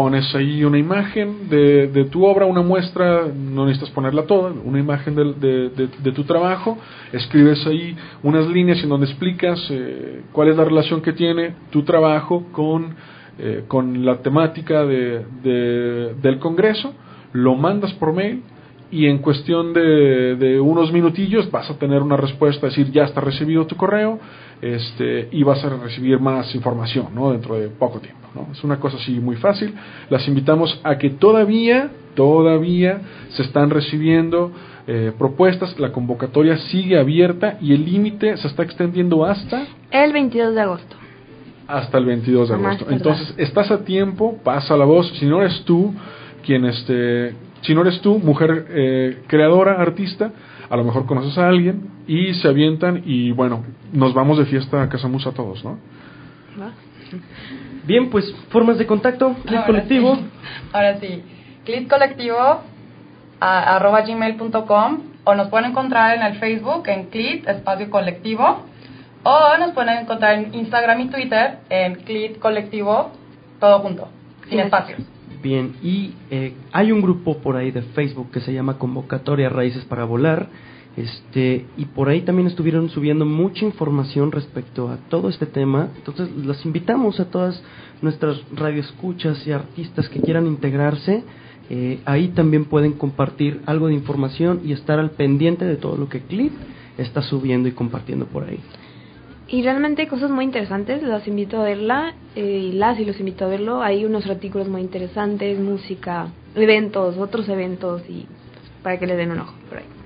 pones ahí una imagen de, de, tu obra, una muestra, no necesitas ponerla toda, una imagen de, de, de tu trabajo, escribes ahí unas líneas en donde explicas eh, cuál es la relación que tiene tu trabajo con, eh, con la temática de, del Congreso, lo mandas por mail y en cuestión de, unos minutillos vas a tener una respuesta, decir ya está recibido tu correo este, y vas a recibir más información ¿no? dentro de poco tiempo. ¿no? Es una cosa así muy fácil. Las invitamos a que todavía, todavía se están recibiendo eh, propuestas, la convocatoria sigue abierta y el límite se está extendiendo hasta... El 22 de agosto. Hasta el 22 de agosto. Entonces, estás a tiempo, pasa la voz. Si no eres tú quien este, si no eres tú, mujer eh, creadora, artista, a lo mejor conoces a alguien y se avientan y bueno, nos vamos de fiesta a Casa Musa todos, ¿no? Bien, pues formas de contacto, Clit Colectivo. Sí. Ahora sí, Clit Colectivo a, arroba gmail.com o nos pueden encontrar en el Facebook en Clit Espacio Colectivo o nos pueden encontrar en Instagram y Twitter en Clit Colectivo todo junto, sin espacios. Bien, y eh, hay un grupo por ahí de Facebook que se llama Convocatoria Raíces para Volar. Este, y por ahí también estuvieron subiendo mucha información respecto a todo este tema. Entonces, las invitamos a todas nuestras radioescuchas y artistas que quieran integrarse. Eh, ahí también pueden compartir algo de información y estar al pendiente de todo lo que Clip está subiendo y compartiendo por ahí. Y realmente cosas muy interesantes, las invito a verla, eh, y las y los invito a verlo. Hay unos artículos muy interesantes, música, eventos, otros eventos, y para que le den un ojo por ahí.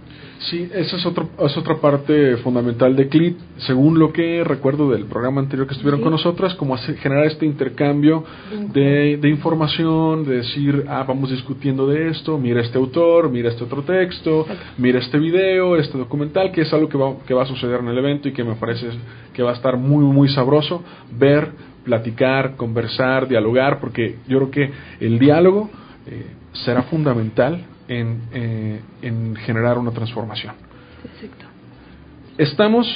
Sí, esa es, otro, es otra parte fundamental de CLIT, según lo que recuerdo del programa anterior que estuvieron Sí. con nosotras, como hace- generar este intercambio de, de información, de decir, ah, vamos discutiendo de esto, mira este autor, mira este otro texto, mira este video, este documental, que es algo que va, que va a suceder en el evento y que me parece que va a estar muy, muy sabroso ver, platicar, conversar, dialogar, porque yo creo que el diálogo eh, será fundamental en, eh, en generar una transformación. Exacto. Estamos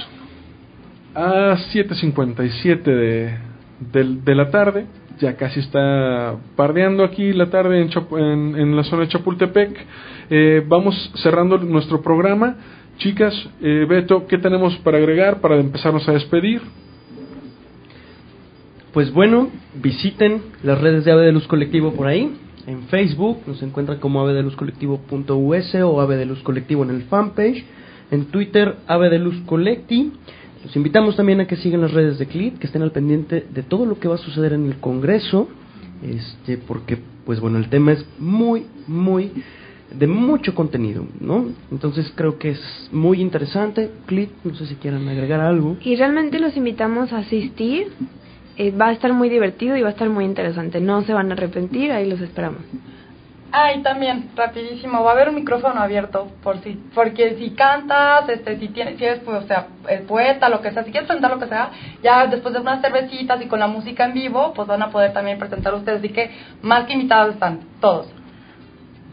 a 7.57 de, del- de la tarde, ya casi está pardeando aquí la tarde en, Chap- en, en la zona de Chapultepec. Eh, vamos cerrando nuestro programa. Chicas, eh, Beto, ¿qué tenemos para agregar para empezarnos a despedir? Pues bueno, visiten las redes de Ave de Luz Colectivo por ahí. En Facebook nos encuentran como avedeluzcolectivo.us o Ave de Luz Colectivo en el fanpage. En Twitter, Ave de Luz Collecti. Los invitamos también a que sigan las redes de CLIT, que estén al pendiente de todo lo que va a suceder en el Congreso. Este, porque, pues bueno, el tema es muy, muy de mucho contenido, ¿no? Entonces creo que es muy interesante. CLIT, no sé si quieran agregar algo. Y realmente los invitamos a asistir. Eh, va a estar muy divertido y va a estar muy interesante. No se van a arrepentir, ahí los esperamos. Ah, y también, rapidísimo, va a haber un micrófono abierto por si, porque si cantas, este, si tienes, si eres, pues, o sea, el poeta, lo que sea, si quieres presentar lo que sea, ya después de unas cervecitas y con la música en vivo, pues van a poder también presentar ustedes, así que más que invitados están, todos.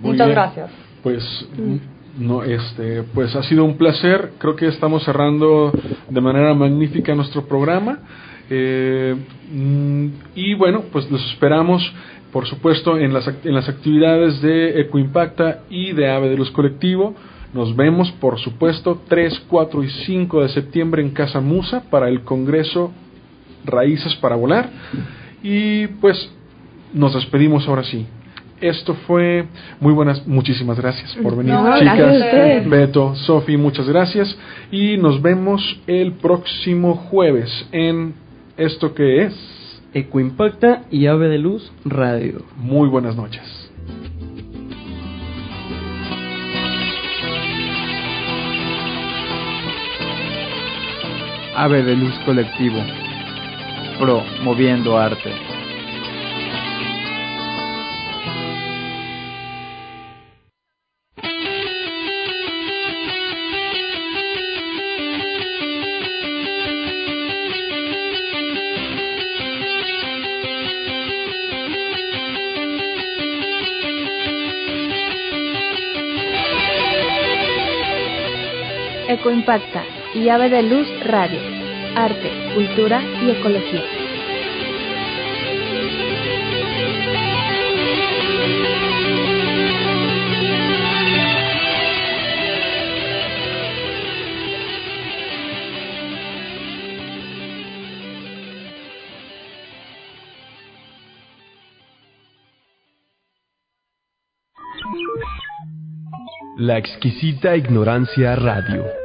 Muy Muchas bien. gracias. Pues no este pues ha sido un placer creo que estamos cerrando de manera magnífica nuestro programa Eh, mm, y bueno pues los esperamos por supuesto en las en las actividades de Ecoimpacta y de Ave de Luz Colectivo nos vemos por supuesto 3, 4 y 5 de septiembre en Casa Musa para el Congreso Raíces para Volar y pues nos despedimos ahora sí esto fue muy buenas, muchísimas gracias por venir, No, chicas. Beto, Sofi, muchas gracias. Y nos vemos el próximo jueves en esto que es. Ecoimpacta y Ave de Luz Radio. Muy buenas noches. Ave de Luz Colectivo. Promoviendo arte. México Impacta y Ave de Luz Radio, Arte, Cultura y Ecología. La exquisita ignorancia radio.